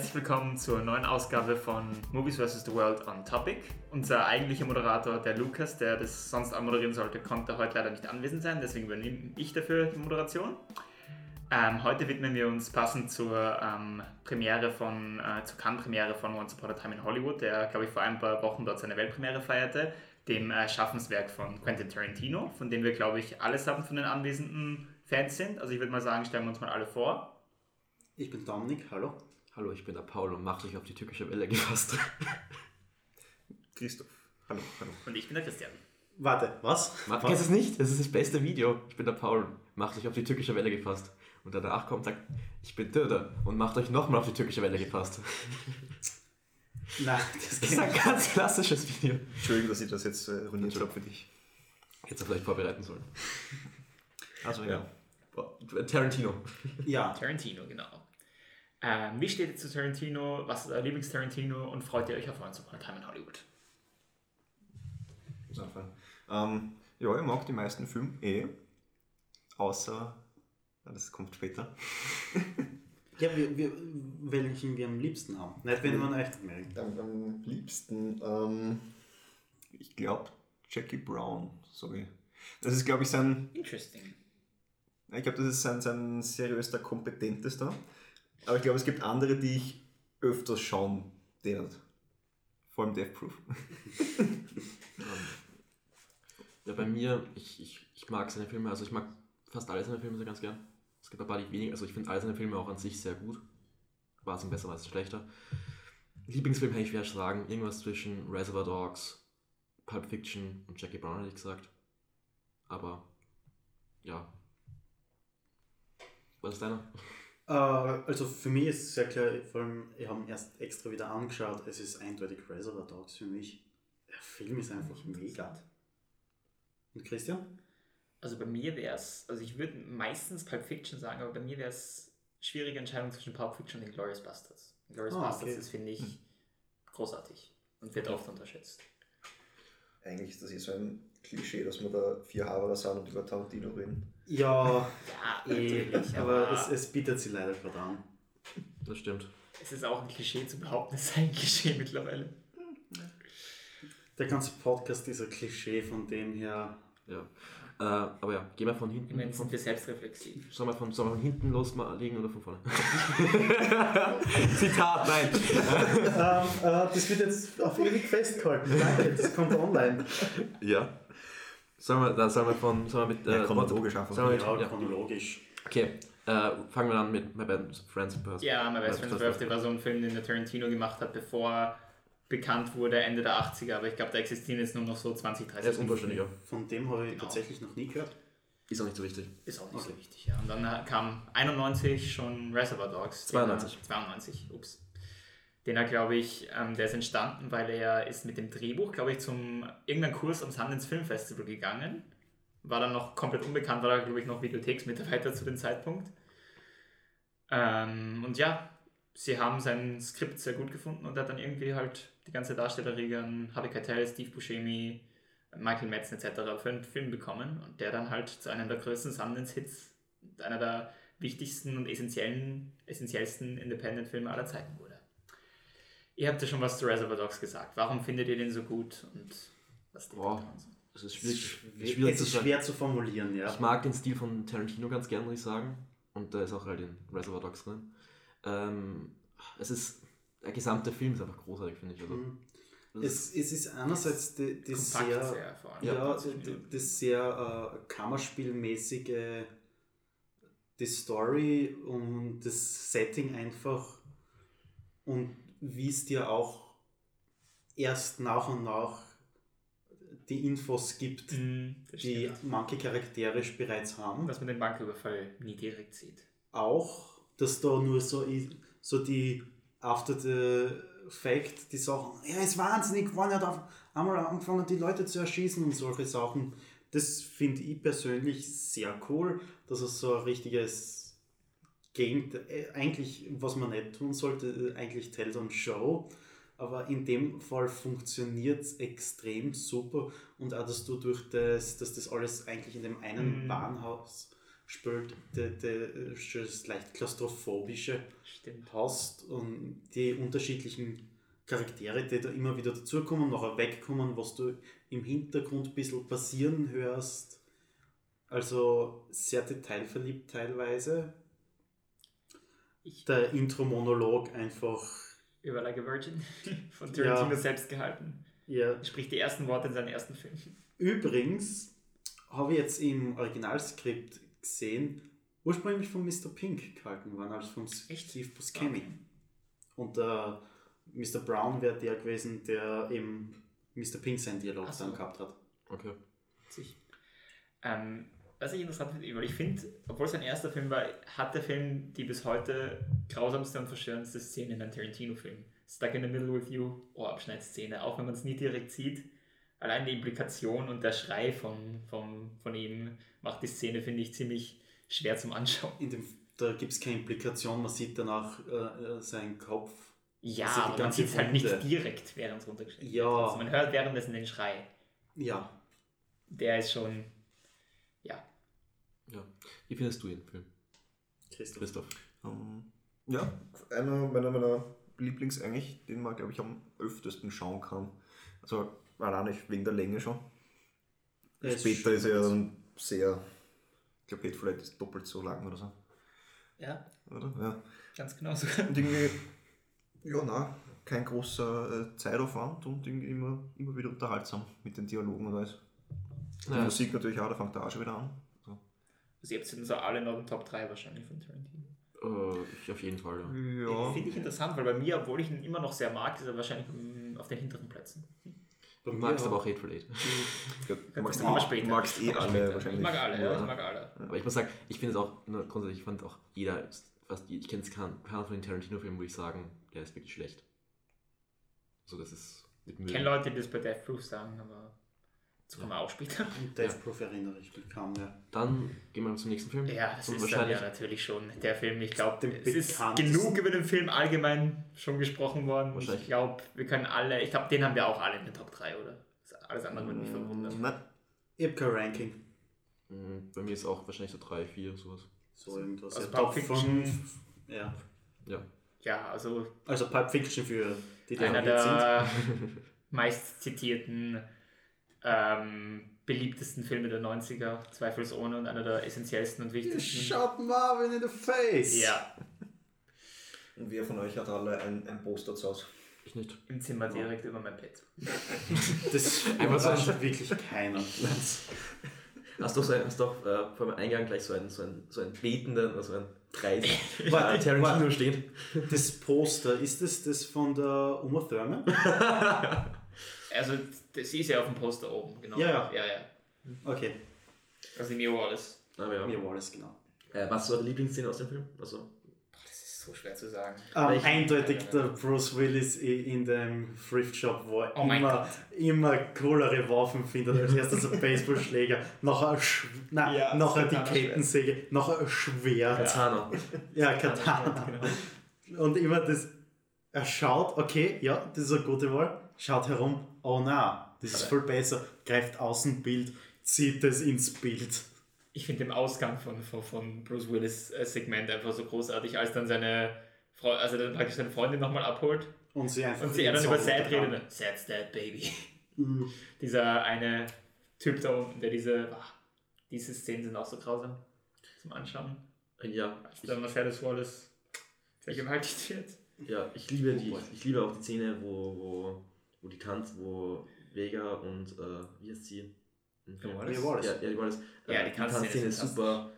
herzlich willkommen zur neuen Ausgabe von Movies vs. The World on Topic. Unser eigentlicher Moderator, der Lukas, der das sonst moderieren sollte, konnte heute leider nicht anwesend sein, deswegen übernehme ich dafür die Moderation. Ähm, heute widmen wir uns passend zur ähm, Premiere von, äh, zur Cannes-Premiere von Once Upon a Time in Hollywood, der, glaube ich, vor ein paar Wochen dort seine Weltpremiere feierte, dem äh, Schaffenswerk von Quentin Tarantino, von dem wir, glaube ich, allesamt von den Anwesenden Fans sind. Also ich würde mal sagen, stellen wir uns mal alle vor. Ich bin Dominik, hallo. Hallo, ich bin der Paul und macht euch auf die türkische Welle gefasst. Christoph, hallo, hallo. Und ich bin der Christian. Warte, was? Macht Kennst es nicht? Das ist das beste Video. Ich bin der Paul, macht euch auf die türkische Welle gefasst. Und danach kommt sagt, ich bin Döder und macht euch nochmal auf die türkische Welle gefasst. Nein, das, Das ist ein ganz klassisches Video. Entschuldigung, dass ich das jetzt äh, ruiniert habe für dich. Hätte vielleicht vorbereiten sollen. Also ja. Tarantino. Ja, Tarantino, genau. Ähm, wie steht ihr zu Tarantino? Was ist euer Lieblings-Tarantino? Und freut ihr euch auf Once Upon a Time in Hollywood? Muss anfangen. Ähm, ja, ich mag die meisten Filme eh. Außer, das kommt später. ja wir, wir, welchen wir am liebsten haben. Nicht, wenn man echt merkt. Am, am liebsten, ähm, ich glaube, Jackie Brown, sorry. Das ist, glaube ich, sein, Interesting. ich glaube, das ist sein, sein seriöster, kompetentester. Aber ich glaube, es gibt andere, die ich öfters schauen den Vor allem Death Proof. Ja, bei mir, ich, ich, ich mag seine Filme, also ich mag fast alle seine Filme sehr ganz gern. Es gibt ein paar, die ich weniger, also ich finde alle seine Filme auch an sich sehr gut. War es besser, war es schlechter. Lieblingsfilm hätte ich schwer sagen, irgendwas zwischen Reservoir Dogs, Pulp Fiction und Jackie Brown, hätte ich gesagt. Aber, ja. Was ist deiner? Äh, also für mich ist es sehr klar, vor allem, ich habe ihn erst extra wieder angeschaut, es ist eindeutig Reservoir Dogs für mich. Der Film ist einfach mega. Und Christian? Also bei mir wäre es, also ich würde meistens Pulp Fiction sagen, aber bei mir wäre es schwierige Entscheidung zwischen Pulp Fiction und den Glorious Bastards. Glorious Ah, Bastards okay. ist, finde ich, großartig und wird oft unterschätzt. Eigentlich ist das hier so ein Klischee, dass wir da vier Haberer sind und über Tarantino reden. Ja, Ja, eh, natürlich, aber es, es bietet sie leider gerade an. Das stimmt. es ist auch ein Klischee zu behaupten, es sei ein Klischee mittlerweile. Der ganze Podcast ist ein Klischee, von dem her. Ja. Äh, aber ja, gehen wir von hinten. Immerhin sind wir selbstreflexiv. sollen, wir von, sollen wir von hinten loslegen oder von vorne? Zitat, nein. ähm, äh, das wird jetzt auf ewig festgehalten. Danke, das kommt online. Ja. Sollen wir, dann sollen wir von, sollen wir mit, Ja, äh, chronologisch einfach. sollen wir mit, Ja, ja. chronologisch. Okay, äh, fangen wir an mit My Best Friend's Birthday. Ja, My Best Friend's Birthday war so ein Film, den der Tarantino gemacht hat, bevor bekannt wurde, Ende der 80er, aber ich glaube, da existieren jetzt nur noch so 20, 30 Er ist unvollständiger. Von dem habe ich Genau. tatsächlich noch nie gehört. Ist auch nicht so wichtig. Ist auch nicht so wichtig, ja. Und dann kam 91 schon Reservoir Dogs. den 92. Er, 92, ups. Den er, glaube ich, ähm, der ist entstanden, weil er ist mit dem Drehbuch, glaube ich, zum irgendeinen Kurs am Sundance Film Festival gegangen. War dann noch komplett unbekannt, war da, glaube ich, noch Videotheksmitarbeiter zu dem Zeitpunkt. Ähm, und ja, sie haben sein Skript sehr gut gefunden und er hat dann irgendwie halt die ganze Darstellerriege an Harvey Keitel, Steve Buscemi, Michael Madsen etc. für einen Film bekommen und der dann halt zu einem der größten Sundance-Hits und einer der wichtigsten und essentiellen, essentiellsten Independent-Filme aller Zeiten wurde. Ihr habt ja schon was zu Reservoir Dogs gesagt. Warum findet ihr den so gut und was dran so? Es ist schwierig, Schwierig, ist schwierig es zu ist sagen. schwer zu formulieren, ja. Ich mag den Stil von Tarantino ganz gern, muss ich sagen. Und da ist auch halt in Reservoir Dogs drin. Ähm, es ist, der gesamte Film ist einfach großartig, finde ich. Also, Mhm. das Es, es ist einerseits die Kompakt sehr, sehr, ja, Das das sehr äh, Kammerspielmäßige, die Story und das Setting einfach und wie es dir auch erst nach und nach die Infos gibt, das die stimmt. manche Charaktere bereits haben. was man den Banküberfall nie direkt sieht. auch, dass da nur so, so die after the fact, die Sachen, er ist wahnsinnig geworden, er hat einmal angefangen, die Leute zu erschießen und solche Sachen. Das finde ich persönlich sehr cool, dass es so ein richtiges Gegend, äh, eigentlich, was man nicht tun sollte, äh, eigentlich Tell on Show. Aber in dem Fall funktioniert es extrem super und auch, dass du durch das, dass das alles eigentlich in dem einen Mhm. Warenhaus spielt, das leicht klaustrophobische Stimmt. hast und die unterschiedlichen Charaktere, die da immer wieder dazukommen nachher wegkommen, was du im Hintergrund ein bisschen passieren hörst. Also sehr detailverliebt teilweise. Ich Der Intro-Monolog einfach, über Like a Virgin von Tarantino Ja. selbst gehalten. ja. Er spricht die ersten Worte in seinen ersten Film. Übrigens habe ich jetzt im Originalskript gesehen, ursprünglich von Mr. Pink gehalten worden, als von Echt? Steve Buscemi. Und der Mr. Brown wäre der gewesen, der eben Mr. Pink seinen Dialog so. dann gehabt hat. Okay. Ähm, was ich interessant finde, weil ich finde, obwohl es sein erster Film war, hat der Film die bis heute grausamste und verstörendste Szene in einem Tarantino-Film. Stuck in the Middle with You, Ohrabschneidszene, auch wenn man es nie direkt sieht. Allein die Implikation und der Schrei von, von, von ihm macht die Szene, finde ich, ziemlich schwer zum Anschauen. In dem, da gibt es keine Implikation, man sieht danach äh, äh, seinen Kopf. Ja, Also aber man sieht es halt nicht direkt, während es runtergeschnitten Ja. wird. Also man hört währenddessen den Schrei. Ja, Der ist schon. Wie findest du den Film, Christoph. Christoph? Ähm, ja, einer meiner, meiner Lieblings eigentlich, den man, glaube ich, am öftesten schauen kann. Also, allein nicht wegen der Länge schon. Er ist Später ist er schön. dann sehr, ich glaube, Hateful Eight ist doppelt so lang oder so. ja, Oder? Ja. ganz genau so. Und irgendwie, ja, na, kein großer äh, Zeitaufwand und irgendwie immer, immer wieder unterhaltsam mit den Dialogen und alles. Die Ja. Musik natürlich auch, da fängt der auch schon wieder an. So. Also ihr habt sind so alle noch in den Top 3 wahrscheinlich von Tarantino. Äh, ich auf jeden Fall, ja. Ja. Finde ich interessant, weil bei mir, obwohl ich ihn immer noch sehr mag, ist er wahrscheinlich mm, auf den hinteren Plätzen. Du magst aber auch Hateful Eight. Du magst, eh, später. du magst eh alle später. wahrscheinlich. Ich mag alle, ja, Ja. ich mag alle. Aber ich muss sagen, ich finde es auch, nur grundsätzlich, ich fand auch jeder, fast, ich kenne jetzt keinen, keinen von den Tarantino-Filmen, wo ich sagen, der ist wirklich schlecht. Also das ist mit Ich kenne Leute, die das bei Death Proof sagen, aber dazu kommen wir auch später. Death Proof erinnere ich mich kaum mehr. Dann gehen wir zum nächsten Film. Ja, das Und ist dann ja natürlich schon der Film. Ich glaube, es ist genug über den Film allgemein schon gesprochen worden. Und Wahrscheinlich. Ich glaube, wir können alle, ich glaube, den haben wir auch alle in den Top 3, oder? Alles andere würde mich verwundern. Nein. Ich habe kein Ranking. Mhm, Bei mir ist auch wahrscheinlich so 3, 4, sowas. So irgendwas. Also ja, Pulp Top Fiction. 5. Ja. Ja. Ja, also Also Pulp Fiction für die, die einer der meist zitierten, ähm, beliebtesten Filme der 90er, zweifelsohne, und einer der essentiellsten und wichtigsten. Shot Marvin in the face! Ja, Und wer von euch hat alle ein, ein Poster zu Hause? Ich nicht. im Zimmer direkt über mein Bett. Das Einfach so ein- überrascht wirklich keiner. Hast du, so ein, hast doch äh, vor dem Eingang gleich so einen, so einen, so einen betenden, also einen Preis, Warte, Tarantino steht. Das Poster, ist das das von der Uma Thurman? Also, das ist ja auf dem Poster oben, genau. Ja, ja. ja, ja. Okay, Also Mia Wallace. Aber ja. mir Wallace, genau. Äh, was war die Lieblingsszene aus dem Film? Also, Das ist so schwer zu sagen. Ähm, Welchen? eindeutig der Bruce Willis in dem Thrift Shop, wo er Oh immer, immer coolere Waffen findet. Als erstes ein Baseballschläger, nachher, nein, Ja, nachher die. Kettensäge, nachher ein Schwert. Katana. Ja, Katana. Und immer das, er schaut, okay, ja, das ist eine gute Wahl, schaut herum, oh na, das ist viel besser, greift Außenbild, zieht es ins Bild. Ich finde den Ausgang von, von, von Bruce Willis äh, Segment einfach so großartig, als dann seine Frau, also dann praktisch seine Freundin nochmal abholt Und sie einfach und sie er dann über Sad redet. Sad's dead, baby. Mhm. Dieser eine Typ da unten, der diese, ach, diese Szenen sind auch so grausam zum Anschauen. Ja, Als ich, dann Marcellus Wallace vergewaltigt wird. ja, ich liebe die, ich liebe auch die Szene, wo, wo, wo die Tanz, wo Vega und äh, wie heißt sie? Wallace. Ja, ja, die Wallace. Ja, die Äh, Tanzszene Tanzszene ist super.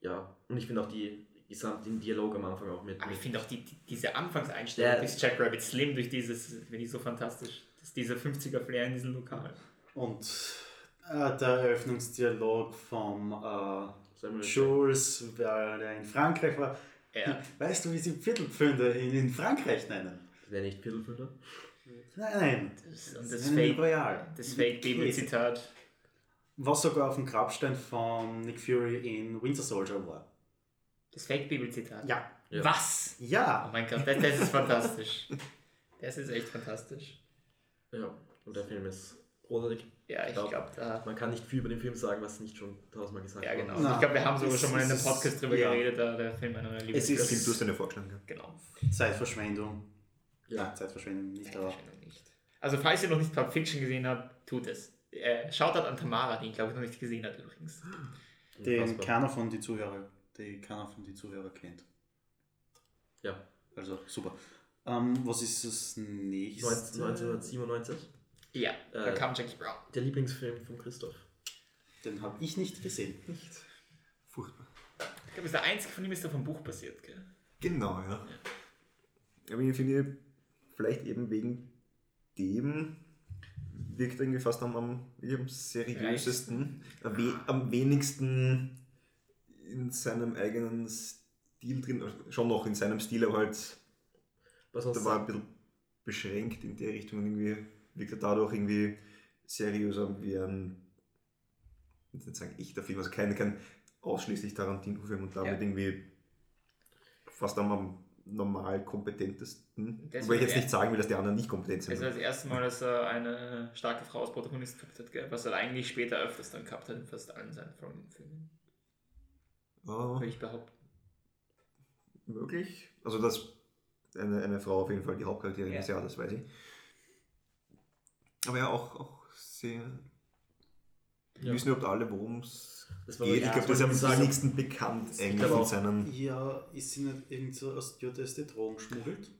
Ja, und ich finde auch die, gesamt den Dialog am Anfang auch mit. Aber ich finde auch die, die, diese Anfangseinstellung Ja. des Jack Rabbit Slim durch dieses, finde ich so fantastisch. Das dieser 50er-Flair in diesem Lokal. Und äh, der Eröffnungsdialog vom äh, Samuel Jules, weil er in Frankreich war. Ja. Weißt du, wie sie Viertelpfünde in, in Frankreich nennen? Wer nicht Viertelfüller? Nein, Das, und das Fake, Royal. das Fake-Bibel-Zitat. Was sogar auf dem Grabstein von Nick Fury in Winter Soldier war. Das Fake-Bibel-Zitat. Ja. Ja. Was? Oh Ja, mein Gott, das, das ist fantastisch. Das ist echt fantastisch. Ja, und der Film ist Oder Ja, ich glaub, glaube, da. man kann nicht viel über den Film sagen, was nicht schon tausendmal gesagt Ja, worden genau. ist. Na, ich glaube, wir haben sogar es schon mal in einem ist- Podcast drüber ja. geredet, da der Film einer meiner Es Lieblings ist- Stimmt, du hast eine vorgeschlagen. Ja. Genau. Zeitverschwendung. Ja. Zeitverschwendung nicht, aber. Also, falls ihr noch nicht Pulp Fiction gesehen habt, tut es. Äh, schaut an Tamara, die ihn, glaube ich, noch nicht gesehen hat übrigens. Den Unfassbar. keiner von die Zuhörer, die keiner von die Zuhörer kennt. Ja. Also super. Ähm, was ist das nächste? 1997. Ja, da Äh, kam Jackie Brown. Der Lieblingsfilm von Christoph. Den habe ich nicht gesehen. Nicht. Furchtbar. Ich glaube, der einzige von ihm ist der vom Buch basiert, gell? Genau, ja. Aber ich finde, vielleicht eben wegen dem wirkt er irgendwie fast am, am, am seriösesten, am, we am wenigsten in seinem eigenen Stil drin, also schon noch in seinem Stil, aber halt, Was da war ein bisschen beschränkt in der Richtung und irgendwie wirkt er dadurch irgendwie seriöser wie ein, ich nicht sagen echter Film, also kein, kein ausschließlich Tarantino-Film und damit Ja. irgendwie fast am, am normal kompetentesten. Das Wobei ich war jetzt nicht sagen will, dass die anderen nicht kompetent sind. Es ist das erste Mal, dass er eine starke Frau als Protagonist gehabt hat, gell? was er eigentlich später öfters dann gehabt hat in fast allen seinen Filmen, Oh, würde ich behaupten. möglich. Also, dass eine, eine Frau auf jeden Fall die Hauptcharakterin Ja. ist, ja, das weiß ich. Aber ja, auch, auch sehr. Wir Ja. wissen überhaupt alle, worum es Das war ja, ich glaube, das ist am sagen- wenigsten bekannt eigentlich von seinen. Ja, ist sie nicht irgend so aus die Drogen schmuggelt?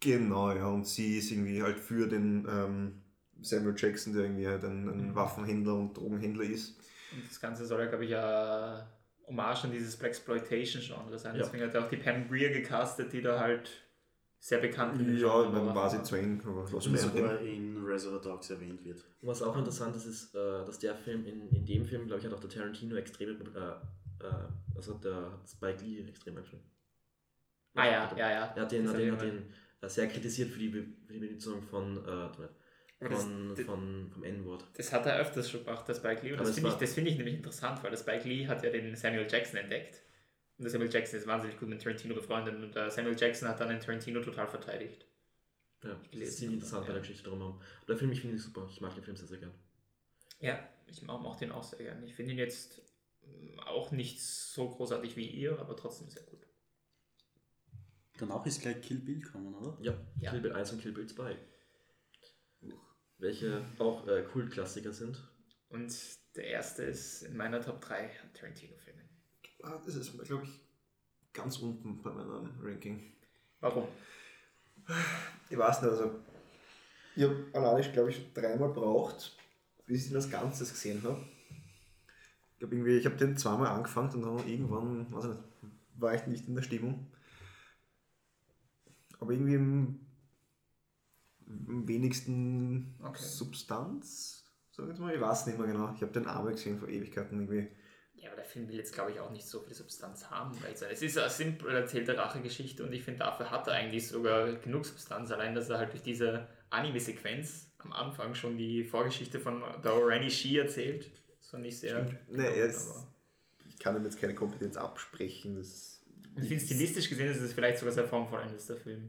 Genau, ja. Und sie ist irgendwie halt für den ähm, Samuel Jackson, der irgendwie halt ein, ein Mhm. Waffenhändler und Drogenhändler ist. Und das Ganze soll ja, glaube ich, ja Hommage an dieses Blaxploitation-Genre sein. Ja. Deswegen hat er auch die Pam Greer gecastet, die da halt sehr bekannt Ja, dann war sie. Twain, aber was sogar in Reservoir Dogs erwähnt wird. Und was auch interessant ist, ist, äh, dass der Film, in, in dem Film, glaube ich, hat auch der Tarantino extrem, äh, äh, also der hat Spike Lee extrem angeschaut. Ah ja, ja, ja. Er hat den, hat den, hat er den äh, sehr kritisiert für die, für die Benutzung von, äh, von, das- von, vom N-Wort. Das hat er öfters schon gemacht, der Spike Lee. Und das finde ich, das finde ich nämlich interessant, weil der Spike Lee hat ja den Samuel Jackson entdeckt. Und der Samuel Jackson ist wahnsinnig gut mit Tarantino befreundet und der Samuel Jackson hat dann den Tarantino total verteidigt. Ja, das gelesen ist ziemlich interessant habe, bei der ja. Geschichte drumherum. Und der Film, ich finde ihn super. Ich mag den Film sehr, sehr gern. Ja, ich mag auch den auch sehr gerne. Ich finde ihn jetzt mm, auch nicht so großartig wie ihr, aber trotzdem sehr gut. Danach ist gleich Kill Bill kommen, oder? Ja, Ja. Kill Bill 1 und Kill Bill 2. Welche auch äh, Kultklassiker sind. Und der erste ist in meiner Top 3 Tarantino-Filme. Ah, das ist, glaube ich, ganz unten bei meinem Ranking. Warum? Ich weiß nicht, also ich habe alleine, glaube ich, dreimal braucht, bis ich das Ganze gesehen habe. Ich glaube irgendwie, ich habe den zweimal angefangen und dann irgendwann, weiß ich nicht, war ich nicht in der Stimmung. Aber irgendwie im, am wenigsten Okay. Substanz, sag ich jetzt mal, ich weiß nicht mehr genau. Ich habe den einmal gesehen vor Ewigkeiten irgendwie. Ja, aber der Film will jetzt, glaube ich, auch nicht so viel Substanz haben. Weil es- ist eine simpel erzählte Rachegeschichte und ich finde, dafür hat er eigentlich sogar genug Substanz. Allein, dass er halt durch diese Anime-Sequenz am Anfang schon die Vorgeschichte von der Orani Shi erzählt. Das fand ich sehr. Nee, ist- Ich kann ihm jetzt keine Kompetenz absprechen. Das ich finde, stilistisch gesehen ist es vielleicht sogar sehr formvollendes, der Film.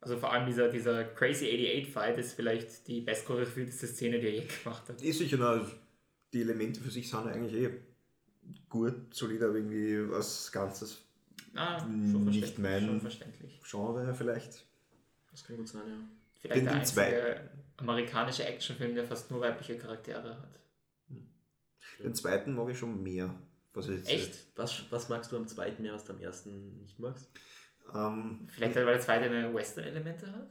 Also vor allem dieser, dieser Crazy 88-Fight ist vielleicht die bestchoreografierteste Szene, die er je gemacht hat. Ist sicher, na, die Elemente für sich sind eigentlich eh gut, solid, aber irgendwie was Ganzes Ah, Nicht schon verständlich. mein- Schon verständlich. Genre vielleicht. Das kann gut sein, ja. Vielleicht Den- der den zwei- einzige amerikanische Actionfilm, der fast nur weibliche Charaktere hat. Den zweiten mag ich schon mehr. Was Echt? Was, was magst du am zweiten mehr, was du am ersten nicht magst? Ähm, Vielleicht, weil der zweite eine Western-Elemente hat?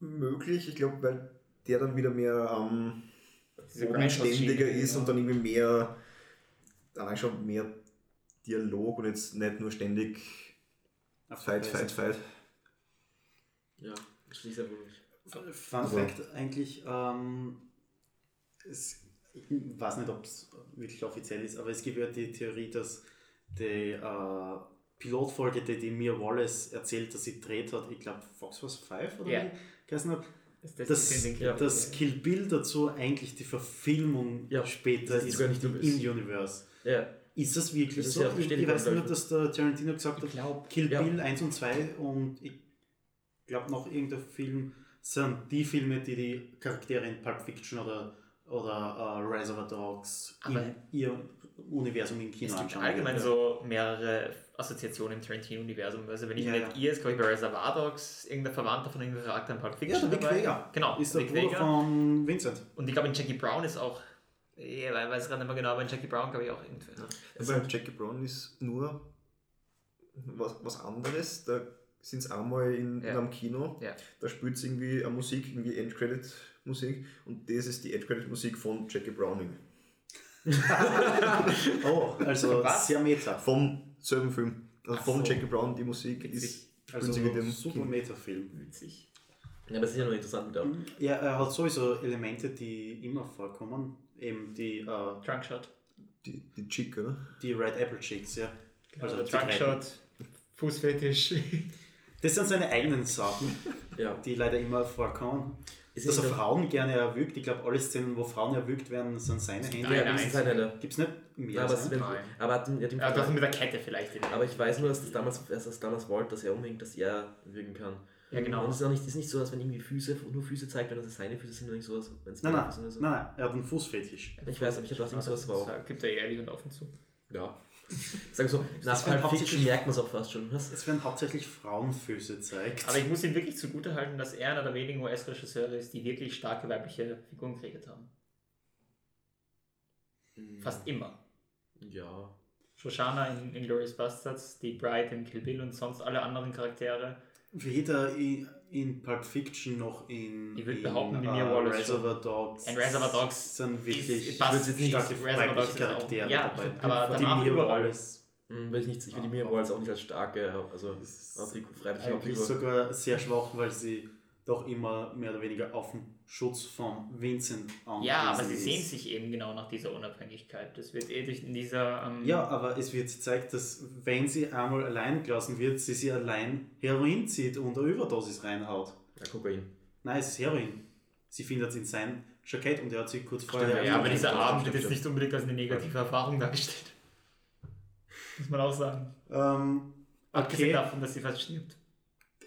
möglich, ich glaube, weil der dann wieder mehr ähm, bodenständiger ist genau. und dann irgendwie mehr, dann eigentlich schon mehr Dialog und jetzt nicht nur ständig Fight, Fight, Fight. Ja, das ist sehr wohl. Fun Aber- Fact eigentlich, ähm, es, ich weiß nicht, ob es wirklich offiziell ist, aber es gibt ja die Theorie, dass die äh, Pilotfolge, die, die Mia Wallace erzählt, dass sie dreht hat, ich glaube Fox Force 5 oder Ja. wie geheißen hat, Das, das, ja, Kill- Bill dazu eigentlich die Verfilmung Ja, später das ist ist sogar nicht im nur- Universe. Ja, Ist das wirklich Das ist so? ja ich, ich weiß nur, dass der Tarantino gesagt Ich hat, glaube, Kill Ja. Bill 1 und 2 und ich glaube noch irgendein Film sind die Filme, die die Charaktere in Pulp Fiction oder, oder äh, Reservoir Dogs Aber- in ihr Universum im Kino Es gibt allgemein würden. so mehrere Assoziationen im Tarantino-Universum. Also wenn ich Ja, mit ja. ihr ist, glaube ich, bei Reservoir Dogs, irgendein Verwandter von irgendeinem Charakter in Pulp Ja, Fiction der Vic dabei. Vega. Genau, Ist der Vic Bruder Vega. von Vincent. Und ich glaube, in Jackie Brown ist auch, ich weiß gerade nicht mehr genau, aber in Jackie Brown glaube ich auch irgendwie. Bei Jackie Brown ist nur was, was anderes. Da sind sie einmal in, Ja. in einem Kino, Ja. da spielt es irgendwie eine Musik, irgendwie Endcredit-Musik und das ist die Endcredit-Musik von Jackie Browning. Oh, also Was? sehr meta. Vom selben Film. Also von so. Jackie Brown, die Musik Witzig. ist Also sie dem super Kino. Meta-Film. Witzig. Ja, aber es ist ja noch interessant mit der. Ja, er hat sowieso Elemente, die immer vorkommen. Eben die, äh, Drunk Shot. die, die Chick, oder? die Red Apple Chicks, ja. Also Also Drunk die Shot, Fußfetisch. Das sind seine eigenen Sachen, Ja. die leider immer vorkommen. Ist Dass er Frauen gerne erwürgt. Ich glaube, alle Szenen, wo Frauen erwürgt werden, sind seine Hände. Nein, ja, nein. das ist halt nicht. Gibt es nicht mehr? Ja, aber, sein? wird, Nein. aber hat, hat ihn Ja, das mit der Kette vielleicht. aber ich weiß nur, dass das damals, dass das damals wollte, dass er unbedingt, dass er wirken kann. Ja, genau. Und es ist auch nicht, es ist nicht so, dass wenn irgendwie Füße, nur Füße zeigt, wenn das seine Füße sind, oder nicht so, als wenn es nein, nein, Füße sind. So. nein, nein, er hat einen Fußfetisch. Ich weiß, aber ich habe das immer so, war gibt er ehrlich und offen zu. Ja. Sag so, nach Pulp Fiction merkt man es auch fast schon. Was? Es werden hauptsächlich Frauenfüße gezeigt. Aber ich muss ihm wirklich zugutehalten, dass er einer der wenigen US-Regisseure ist, die wirklich starke weibliche Figuren kreiert haben. Fast immer. Ja. Shoshana in Inglourious Bastards, die Bride in Kill Bill und sonst alle anderen Charaktere. Weder in, in Pulp Fiction noch in, Ich würd in behaupten, Mia Wallace Reservoir Dogs. In Reservoir Dogs sind wirklich ist- passt starke nicht. Reservoir Dogs ist auch- Charaktere ja, dabei. aber die danach Mia. Wallace Hm, will ich nicht, ich will die Mia Wallace auch nicht als starke, also Hauptfigur- freiwillige eigentlich sogar sehr schwach, weil sie doch immer mehr oder weniger auf den Schutz von Vincent Ja, aber sie sehen ist. sich eben genau nach dieser Unabhängigkeit. Das wird eh durch in dieser. Ähm, Ja, aber es wird gezeigt, dass wenn sie einmal allein gelassen wird, sie sie allein Heroin zieht und eine Überdosis reinhaut. Ja, Kokain. Nein, es ist Heroin. Sie findet es in sein Jackett und er hat sie kurz vorher... Stimmt, ja, aber dieser Abend wird jetzt nicht unbedingt als eine negative Erfahrung dargestellt. Muss man auch sagen. Ähm, Abgesehen okay, davon, dass sie fast stirbt.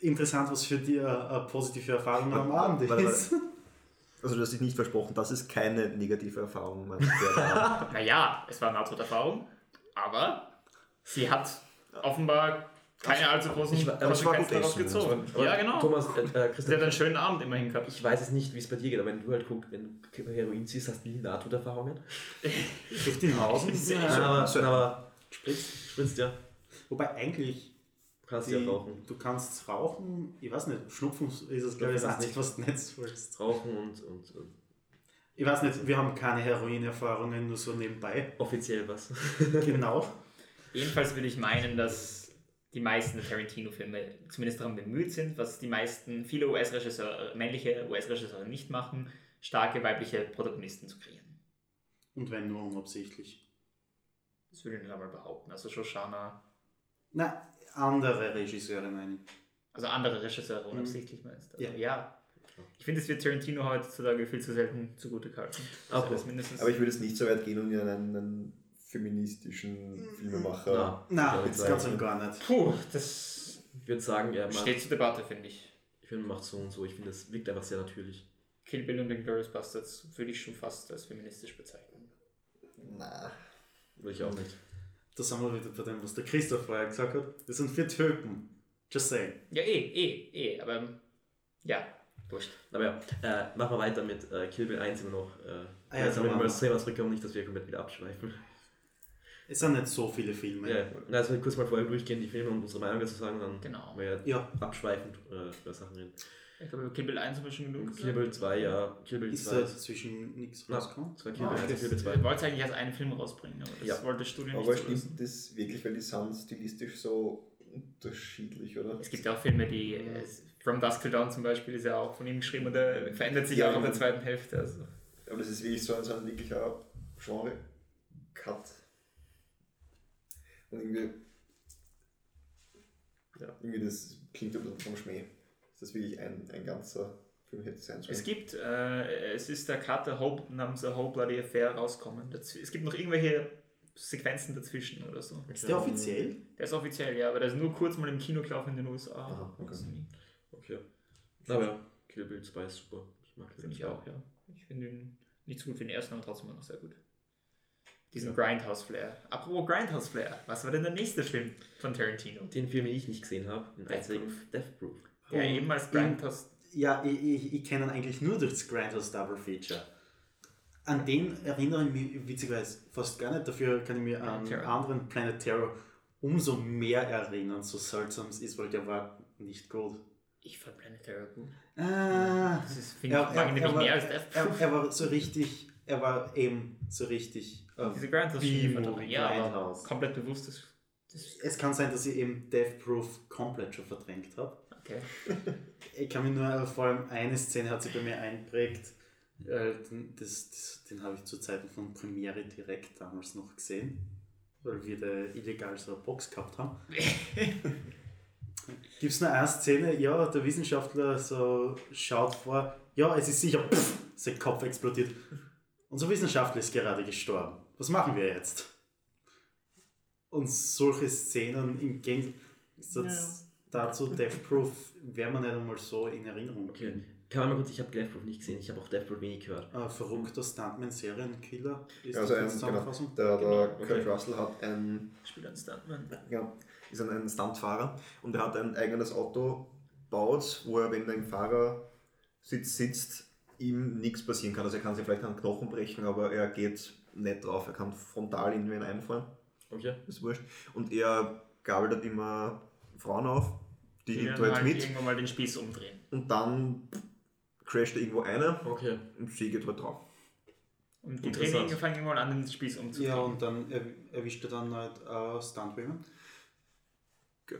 interessant, was für eine, eine positive Erfahrung am Abend Warte, ist. Also du hast dich nicht versprochen, das ist keine negative Erfahrung. Naja, es war eine Nahtoderfahrung, aber sie hat offenbar keine allzu großen Ich war- aber es war Konsequenzen gut daraus essen, gezogen. Aber Ja, genau. Thomas, äh, äh, Sie hat einen schönen Abend immerhin gehabt. ich weiß jetzt nicht, wie es bei dir geht, aber wenn du halt guckst, wenn du Heroin ziehst, hast du nie Nahtoderfahrungen. Durch die Nase. Sehr Ja. schön. aber, aber spritzt, spritzt ja. Wobei eigentlich, kannst die, ja rauchen. du kannst rauchen, ich weiß nicht, Schnupfen ist es glaube ich das Einzige, was du nicht sollst. Rauchen und, und, und Ich weiß nicht, wir haben keine Heroinerfahrungen, nur so nebenbei. offiziell was. Genau. Jedenfalls würde ich meinen, dass die meisten der Tarantino-Filme zumindest daran bemüht sind, was die meisten, viele US-Regisseure, männliche US-Regisseure nicht machen, starke weibliche Protagonisten zu kreieren. Und wenn nur unabsichtlich. Das würde ich nicht einmal behaupten. Also Shoshana, Na, andere Regisseure meine ich. also andere Regisseure unabsichtlich meinst. Also, Ja. ja. Ich finde, es wird Tarantino heutzutage viel zu selten zugute gehalten. Auch das so. mindestens. Aber ich würde jetzt nicht so weit gehen und ihn einen, einen feministischen Filmemacher. Na, Ja, jetzt ganz und gar nicht. Puh, das Ich würde sagen, er macht, steht zur Debatte, finde ich. ich finde, er macht so und so. Ich finde, das wirkt einfach sehr natürlich. Kill Bill und Inglourious Bastards würde ich schon fast als feministisch bezeichnen. Na. Würde ich auch nicht. Da sind wir wieder bei dem, was der Christoph vorher gesagt hat. Das sind vier Typen. Just saying. Ja, eh, eh, eh, aber ähm, ja, wurscht. Aber ja, äh, machen wir weiter mit äh, Kill Bill 1 immer noch. Äh, Ah ja, jetzt haben wir mal Thema zurückkommen, nicht, dass wir komplett wieder abschweifen. Es sind nicht so viele Filme. Ja, na, also kurz mal vorher durchgehen, die Filme und unsere Meinung dazu sagen, dann Genau. wir Ja. abschweifend äh, über Sachen reden. Ich glaube, Kill Bill 1 haben wir schon genug Kill Bill 2, ja. Kill Bill Ist 2. da zwischen nichts rausgekommen? zwei Kill Ah, Bill 1 okay. und Kill Bill Ich 2. wollte eigentlich als einen Film rausbringen, aber das Ja. wollte das Studio nicht Aber stimmt das wirklich, weil die sind stilistisch so unterschiedlich, oder? Es gibt ja auch Filme, die äh, From Dusk Till Dawn zum Beispiel ist ja auch von ihm geschrieben und der verändert sich Ja, auch in der ja. zweiten Hälfte. Also. Aber das ist wirklich so ein, so ein wirklicher Genre-Cut. Und irgendwie. Ja. Irgendwie das klingt ein bisschen vom Schmäh. Ist das wirklich ein, ein ganzer Film hätte sein sollen? Es gibt, äh, es ist der Cut der Hope namens A Whole Bloody Affair rauskommen. Es gibt noch irgendwelche Sequenzen dazwischen oder so. Ist der offiziell? Der ist offiziell, ja, aber der ist nur kurz mal im Kino gelaufen in den USA. Aha, okay. Okay. Aber ja, Kill Bill 2 ist super. Ich mag Kill Finde Bill ich 2. auch, ja. Ich finde ihn nicht so gut wie den ersten, aber trotzdem immer noch sehr gut. Diesen Grindhouse-Flair. Apropos Grindhouse-Flair, was war denn der nächste Film von Tarantino? Den Film, den ich nicht gesehen habe, den Death einzigen Proof. Death Proof. Und eben als in- Grindhouse. Ja, ich, ich, ich kenne ihn eigentlich nur durch das Grindhouse Double Feature. An den erinnere ich mich witzigerweise fast gar nicht. Dafür kann ich mir an Terror. anderen Planet Terror umso mehr erinnern, so seltsam es ist, weil der war nicht gut. Ich fand Planet Terror gut. Ah, Das ist, finde ich, er, er, war, mehr als Death er, Proof. er war so richtig, er war eben so richtig. äh, Diese ich- ja, komplett bewusst. Das, das, Es kann sein, dass ich eben Death Proof komplett schon verdrängt habe. Okay. Ich kann mich nur, vor allem eine Szene hat sich bei mir einprägt. Äh, den- Das, das, den habe ich zu Zeiten von Premiere direkt damals noch gesehen, weil wir da illegal so eine Box gehabt haben. Gibt es nur eine Szene, ja, der Wissenschaftler so schaut vor, ja, es ist sicher, pff, sein Kopf explodiert. Unser Wissenschaftler ist gerade gestorben. Was machen wir jetzt? Und solche Szenen im Gegensatz dazu, Death Proof, wäre man nicht einmal so in Erinnerung. Okay. Kann man mal kurz, ich habe Death Proof nicht gesehen, ich habe auch Death Proof wenig gehört. Äh, verrückter Stuntman-Serienkiller ist Also das ein, die Zusammenfassung. genau, der, der Genau, Kurt okay. Russell hat ein, Spielt ein Stuntman. ja, ist ein, ein Stuntfahrer und er hat ein eigenes Auto gebaut, wo er, wenn er im Fahrersitz sitzt, ihm nichts passieren kann. Also er kann sich vielleicht einen Knochen brechen, aber er geht nicht drauf. Er kann frontal in wen einfahren. Okay. ist wurscht. Und er gabelt halt immer Frauen auf, die Die nimmt halt halt mit irgendwann mal den Spieß umdrehen. und dann crasht irgendwo eine Okay. und sie geht halt drauf. Und die. Training fangen irgendwann an, den Spieß umzudrehen. Ja, und dann er, erwischt er dann halt äh, Stuntwomen.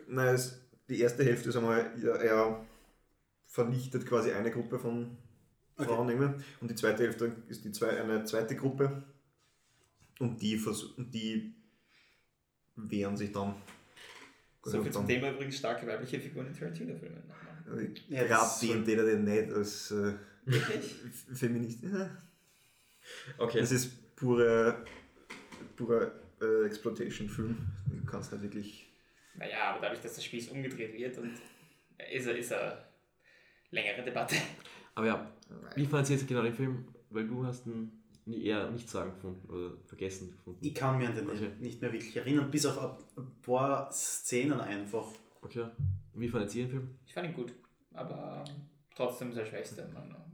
Nein, es, die erste Hälfte ist einmal, er, er vernichtet quasi eine Gruppe von Okay. Frauen irgendwie. und die zweite Hälfte ist die zwei, eine zweite Gruppe und die, und die wehren sich dann. So viel zum Thema übrigens starke weibliche Figuren in Tarantino-Filmen. Ja, Gerade das den, den er den nicht als äh? Feminist. Okay. Das ist pure, pure äh, Exploitation-Film. Du kannst nicht wirklich. Naja, aber dadurch, dass der Spieß umgedreht wird und ist er, ist er längere Debatte. Aber ja, wie fandest du jetzt genau den Film? Weil du hast nie- eher nicht sagen gefunden oder vergessen gefunden. Ich kann mich an den Okay. nicht mehr wirklich erinnern, bis auf ein paar Szenen einfach. Okay. Wie fandet ihr den Film? Ich fand ihn gut, aber trotzdem der schwächste. in meiner-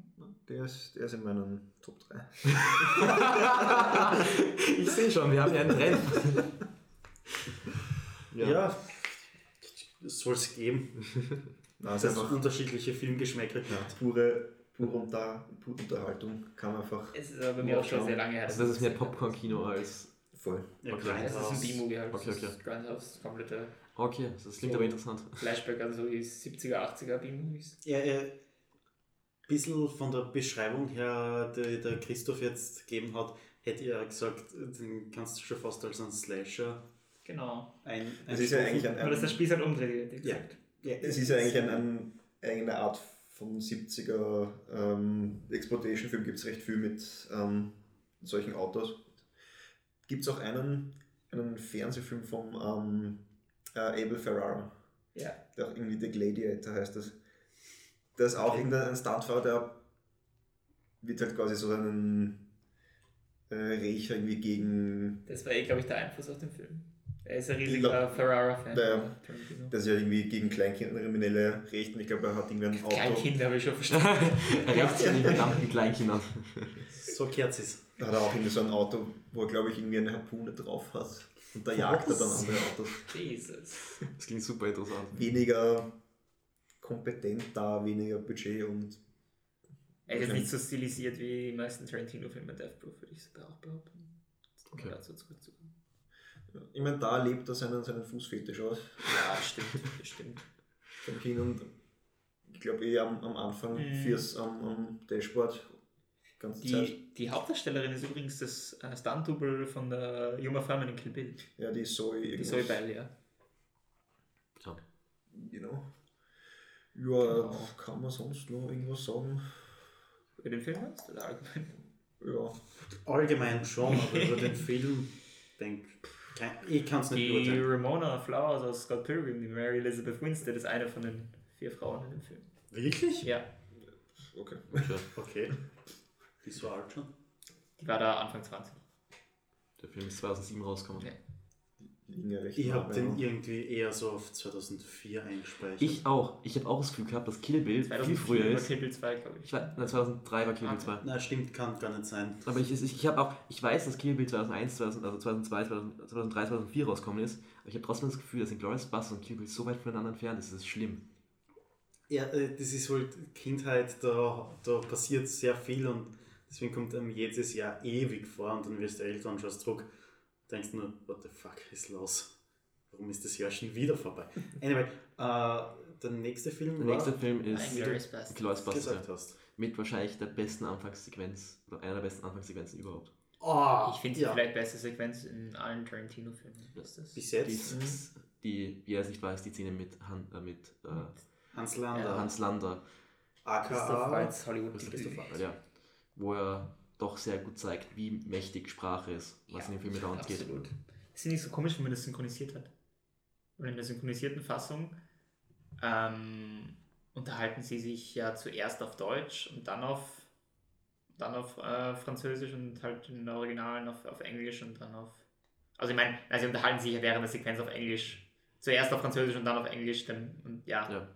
Der ist, der ist in meinen Top 3. ich sehe schon, wir haben ja einen Trend. Ja, es soll es geben, Nein, es dass ist unterschiedliche Filmgeschmäcker gibt. pure, pure, Unter, pure Unterhaltung. Kann man einfach Es ist aber bei mir auch schon sehr lange her. Also das ist mehr Popcorn-Kino als... voll. Ja, Okay. Es ist ein. B-Movie halt. Okay, Das okay. ist Grindhouse, komplette Okay, das klingt So. aber interessant. Flashback, also die 70er, 80er B-Movies. Ja, ja, ein bisschen von der Beschreibung her, die der Christoph jetzt gegeben hat, hätte ja gesagt, den kannst du schon fast als einen Slasher Genau. ein, Es ist ja eigentlich ein, Aber dass der ein, Spieß halt umdreht, gesagt. Ja, es ist ja eigentlich ein, ein, eine Art von 70er ähm, Exploitation-Film. Gibt es recht viel mit ähm, solchen Autos. Gibt es auch einen, einen Fernsehfilm vom ähm, äh, Abel Ferrara. Ja. Der irgendwie The Gladiator heißt das. Der ist auch Okay. irgendein Stuntfahrer, der wird halt quasi so einen äh, Rächer irgendwie gegen, Das war eh, glaube ich, der Einfluss auf den Film. Er ist ein riesiger Ferrara-Fan. Der- sich ja irgendwie gegen Kleinkriminelle rächt und ich glaube, er hat irgendwie ein Auto. Kleinkinder habe ich schon verstanden. er rafft ja nicht verdammt mit Kleinkindern. So kehrt es. Da hat er auch irgendwie so ein Auto, wo er glaube ich irgendwie eine Harpune drauf hat. Und da jagt er dann andere Autos. Jesus. Das klingt super interessant. Weniger kompetent da, weniger Budget und Er ist jetzt nicht so stilisiert wie die meisten Tarantino-Filme Death Proof, würde ich sogar auch behaupten. Okay. dazu zurückzukommen. Ich meine, da lebt er seinen, seinen Fußfetisch aus. Ja, stimmt, das stimmt. Vom Kinn und ich glaube eh am, am Anfang Mhm. fürs am, am Dashboard ganze Zeit. Die, die Hauptdarstellerin ist übrigens das äh, Stunt-Double von der Juma Thurman in Kill Bill. Ja, die Zoe Die irgendwas, Zoe Bell, ja. Ja. Genau. Ja, Genau. kann man sonst noch irgendwas sagen? Über den Film hast oder allgemein? Ja. Allgemein schon, aber über den Film denk kein, ich kann es nicht Die beurteilen. Ramona Flowers aus Scott Pilgrim, die Mary Elizabeth Winstead, ist eine von den vier Frauen in dem Film. Wirklich? Ja. Okay. Okay. Die ist so alt schon. Die war da Anfang 20. der Film ist 2007 rausgekommen. Ja. Liegen ja recht Ich habe den irgendwie eher so auf 2004 eingespeichert. Ich auch. Ich habe auch das Gefühl gehabt, dass Kill Bill viel 2004 früher war ist. Kill Bill 2, glaube ich. Ich war, nein, 2003 war Kill Bill Okay. 2. Na, stimmt, kann gar nicht sein. Aber ich, ich, ich habe auch, ich weiß, dass Kill Bill 2001, 2000, also 2002, 2000, 2003, 2004 rausgekommen ist, aber ich habe trotzdem das Gefühl, dass Inglourious Basterds und Kill Bill so weit voneinander entfernt ist, das ist schlimm. Ja, äh, das ist halt Kindheit, da, da passiert sehr viel und deswegen kommt einem jedes Jahr ewig vor und dann wirst du älter und schaust zurück, denkst nur, what the fuck ist los? Warum ist das Jahr schon wieder vorbei? Anyway, äh, der nächste Film Der war, nächste Film ist gesagt ja. hast. mit wahrscheinlich der besten Anfangssequenz, oder einer der besten Anfangssequenzen überhaupt. Oh, Ich finde ja. die vielleicht beste Sequenz in allen Tarantino-Filmen. Ist das? bis Die, jetzt ist- die, wie er es nicht weiß, die Szene mit, Han, äh, mit äh, Hans Lander, Ja, Hans Lander, Christoph aka Waltz, Hollywood. Christoph Waltz, ja, wo er doch sehr gut zeigt, wie mächtig Sprache ist, was in dem Film mit dauernd geht. Absolut. Ist nicht so komisch, wenn man das synchronisiert hat. Weil in der synchronisierten Fassung ähm, unterhalten sie sich ja zuerst auf Deutsch und dann auf, dann auf äh, Französisch und halt in der Originalen auf, auf Englisch und dann auf. Also ich meine, also sie unterhalten sich ja während der Sequenz auf Englisch. Zuerst auf Französisch und dann auf Englisch. Dann, und ja. Ja.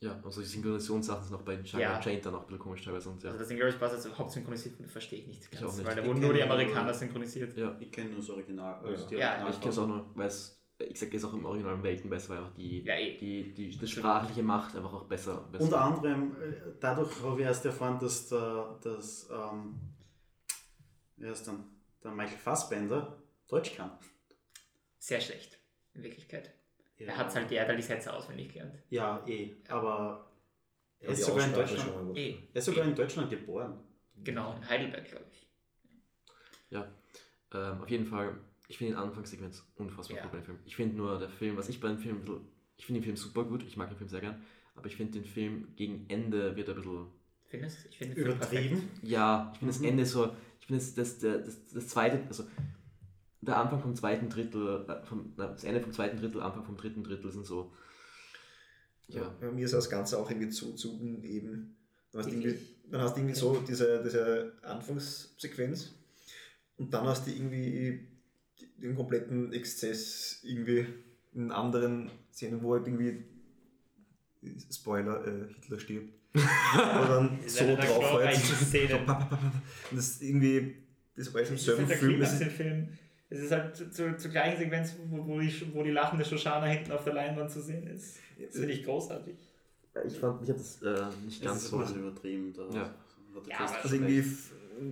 Ja, also die Synchronisationssachen sind auch bei Django Ja. Unchained dann auch ein bisschen komisch teilweise und ja. Also das Inglourious Basterds überhaupt synchronisiert wurde, verstehe ich nicht. Ich auch nicht. Weil da wurden nur die Amerikaner synchronisiert. ja. Ich kenne nur das Original. Ja. Also die Ja, Original- Ich kenne es auch nur, weil es, ich sag, ist auch im originalen Welten besser, weil einfach die, Ja, eh. die, die, das sprachliche macht einfach auch besser. besser. Unter anderem, äh, dadurch habe ich erst erfahren, dass der, dass, ähm, wer ist dann, der Michael Fassbender Deutsch kann. Sehr schlecht, in Wirklichkeit. Ja. Er hat halt, er hat halt die Sätze auswendig gelernt. Ja, eh, aber er ist sogar in Deutschland, mal. Eh. er ist sogar in Deutschland geboren. Genau, in Heidelberg, glaube ich. Ja, ähm, auf jeden Fall, ich finde die Anfangssequenz unfassbar Ja. gut bei dem Film. Ich finde nur der Film, was ich bei dem Film, ein bisschen- ich finde den Film super gut, ich mag den Film sehr gern, aber ich finde den Film gegen Ende wird er ein bisschen, Findest? Ich finde den Film Übertrieben. perfekt. ja, ich finde das Mhm. Ende so, ich finde das, das, das, das, das zweite, also der Anfang vom zweiten Drittel, äh, vom, das Ende vom zweiten Drittel, Anfang vom dritten Drittel sind so, ja, Bei mir ist das Ganze auch irgendwie zu, zu eben. Dann hast, du irgendwie, dann hast du irgendwie so diese, diese Anfangssequenz und dann hast du irgendwie den kompletten Exzess irgendwie in anderen Szenen, wo halt irgendwie Spoiler, äh, Hitler stirbt. Wo dann so drauf halt. Und das ist irgendwie, das war halt selben der Film. Film. Es ist halt zu, zu, zur gleichen Sequenz, wo, wo, die, wo die lachende Shoshana hinten auf der Leinwand zu sehen ist. Das finde ich großartig. ich fand, ich habe das äh, nicht ganz so, ein übertrieben. Da Ja. Ja, also irgendwie,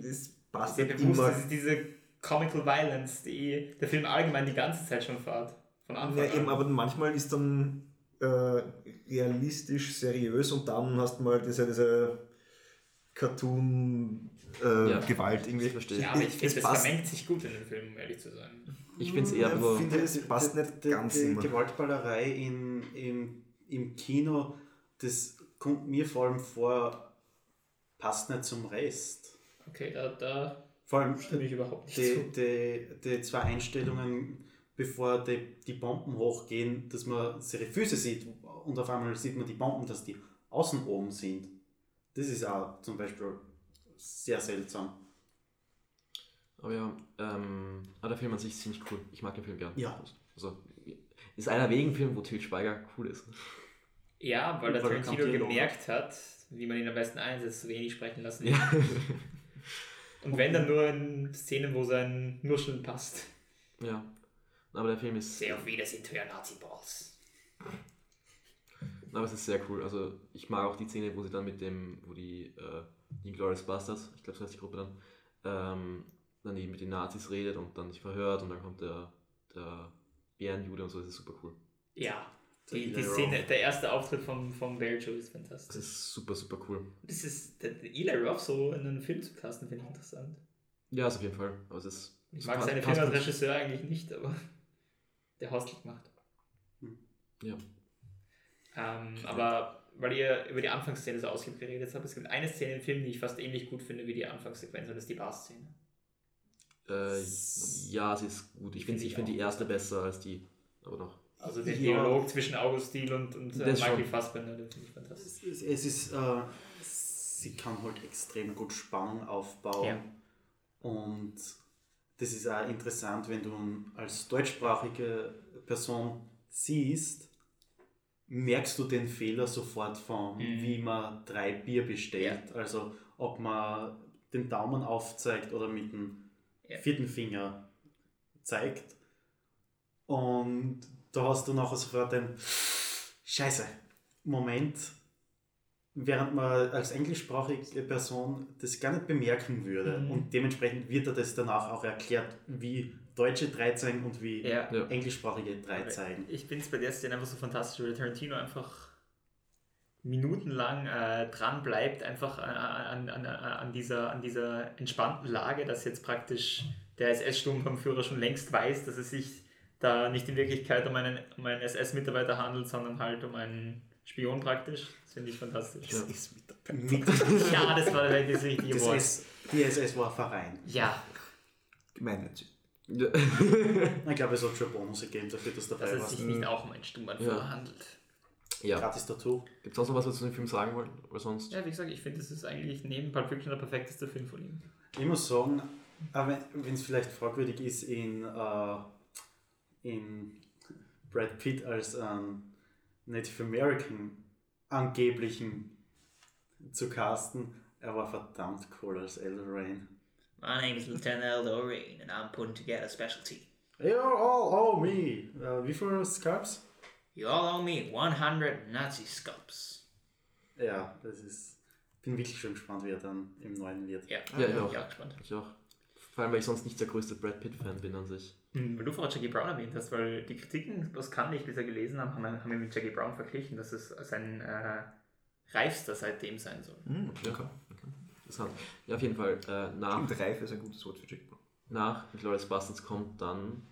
das passt Sehr halt bewusst, immer. das ist diese Comical Violence, die der Film allgemein die ganze Zeit schon fährt. Von Anfang Ja, eben, an. aber manchmal ist dann äh, realistisch, seriös und dann hast du mal diese, diese Cartoon-Gewalt Ja. äh, Gewalt irgendwie. Ich verstehe. ja, aber ich finde, das vermengt sich gut in den Film, um ehrlich zu sein. ich finde es eher Ja, so, finde- es passt nicht die, ganz die, immer. Die Gewaltballerei in, im, im Kino, das kommt mir vor allem vor, passt nicht zum Rest. Okay, da, da Vor allem stimme ich überhaupt nicht die, zu. die, die zwei Einstellungen, bevor die, die Bomben hochgehen, dass man seine Füße sieht und auf einmal sieht man die Bomben, dass die außen oben sind. Das ist auch zum Beispiel sehr seltsam. aber ja, ähm, aber der Film an sich ist ziemlich cool, ich mag den Film gern. Ja. Also, ist einer wegen Film, wo Til Schweiger cool ist. Ja, weil der Tarantino gemerkt hat, wie man ihn am besten einsetzt, zu wenig sprechen lassen. Ja. Und wenn dann nur in Szenen, wo sein Nuscheln passt. ja. Aber der Film ist, Sehr auf Wiedersehen to your Nazi Balls. aber es ist sehr cool. Also ich mag auch die Szene, wo sie dann mit dem, wo die, äh, die Glorious Bastards, ich glaube, so heißt die Gruppe dann, ähm, dann eben mit den Nazis redet und dann sich verhört und dann kommt der, der Bärenjude und so, das ist super cool. Ja, die, die. Szene, der erste Auftritt von, von Beljo ist Das fantastisch. ist super, super cool. Das ist, der, der Eli Roth so in einen Film zu casten, finde ich interessant. Ja, ist auf jeden Fall. Aber es ist. Ich es mag passt- seine Filme als. Regisseur eigentlich nicht, aber der Hostel gemacht. Ja. Ähm, Aber weil ihr über die Anfangsszene so ausgiebig geredet habt, es gibt eine Szene im Film, die ich fast ähnlich gut finde wie die Anfangssequenz, und das ist die Bar-Szene. Äh, ja, sie ist gut. Ich finde ich ich find die erste besser als die. Aber noch. Also der Ja. Dialog zwischen August Diel und, und äh, Das Michael schon. Fassbender, den finde ich fantastisch. Es, es ist, äh, sie kann halt extrem gut Spannung aufbauen. Ja. Und das ist auch interessant, wenn du als deutschsprachige Person siehst, merkst du den Fehler sofort von, Mhm. wie man drei Bier bestellt. Also ob man den Daumen aufzeigt oder mit dem Ja. vierten Finger zeigt. Und da hast du nachher sofort den Scheiße, Moment, während man als englischsprachige Person das gar nicht bemerken würde. Mhm. Und dementsprechend wird er das danach auch erklärt, wie Deutsche drei zeigen und wie Ja. Englischsprachige drei zeigen. Ich finde es bei der Szene einfach so fantastisch, weil Tarantino einfach minutenlang äh, dran bleibt, einfach an, an, an, an, dieser, an dieser entspannten Lage, dass jetzt praktisch der SS-Sturmbahnführer schon längst weiß, dass es sich da nicht in Wirklichkeit um einen, um einen SS-Mitarbeiter handelt, sondern halt um einen Spion praktisch. Das finde ich fantastisch. Ja. ist mit der Mit Ja, das war das richtige Wort. Die SS war Verein. Ja, Gemeinnützig. Ja. Ich glaube, es hat schon Bonus gegeben dafür, dass du dass dabei es sich nicht auch um einen Sturmbahnführer Ja. handelt. ja. Gratis Tattoo. Gibt es sonst noch was, was du zu dem Film sagen wollt? Oder sonst? Ja, wie gesagt, ich finde, das ist eigentlich neben Pulp Fiction der perfekteste Film von ihm. Ich muss sagen, wenn es vielleicht fragwürdig ist, in, äh, in Brad Pitt als ähm, Native American angeblichen zu casten, er war verdammt cool als Elder Rain. My name is Lieutenant Eldo Rain and I'm putting together a special team. You all owe me. Äh, wie viele Scalps? You all owe me 100 Nazi scalps. Ja, das ist. Bin wirklich schon gespannt, wie er dann im neuen wird. Ja, Ja, ich bin auch. ich auch gespannt. Ich auch. Vor allem, weil ich sonst nicht der größte Brad Pitt-Fan bin an sich. Hm, Weil du vorher Jackie Brown erwähnt hast, weil die Kritiken, was kann ich bisher gelesen haben, haben, haben wir mit Jackie Brown verglichen, dass es sein äh, reifster seitdem sein soll. Hm, Ja. okay. Interessant. Ja, auf jeden Fall. Äh, nach, Und Reif ist ein gutes Wort für Brown. nach Glorious Bastards kommt dann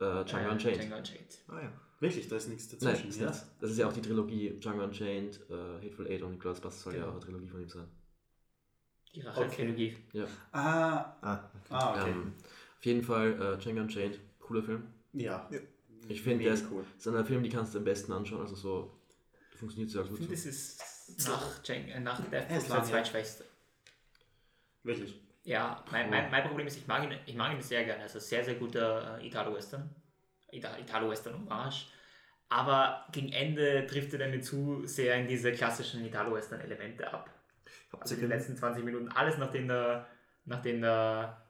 äh, Django Äh, Unchained. Django Unchained. Ah ja. Wirklich, da ist nichts Nein, dazwischen. ist ja? nichts. das ist ja auch die Trilogie Django Unchained, äh, Hateful Eight und Glorious Bastards soll ja Genau. auch eine Trilogie von ihm sein. Die Rache-Trilogie. Ja. Ah, Ah, okay. ah okay. Ähm, auf jeden Fall äh, Django Unchained, cooler Film. ja. Ich finde, ist, cool. ist einer Film, die kannst du am besten anschauen, also so funktioniert sehr Ich gut. finde, So. das ist nach, Django, äh, nach Death Proof der ja. zweitschwächste. Wirklich. Ja, mein, mein, mein Problem ist, ich mag ihn, ich mag ihn sehr gerne. Also sehr, sehr guter äh, Italo-Western. Ita- Italo-Western-Hommage. Aber gegen Ende trifft er dann mit zu sehr in diese klassischen Italo-Western-Elemente ab. Also die den, letzten 20 Minuten, alles nachdem der, nachdem der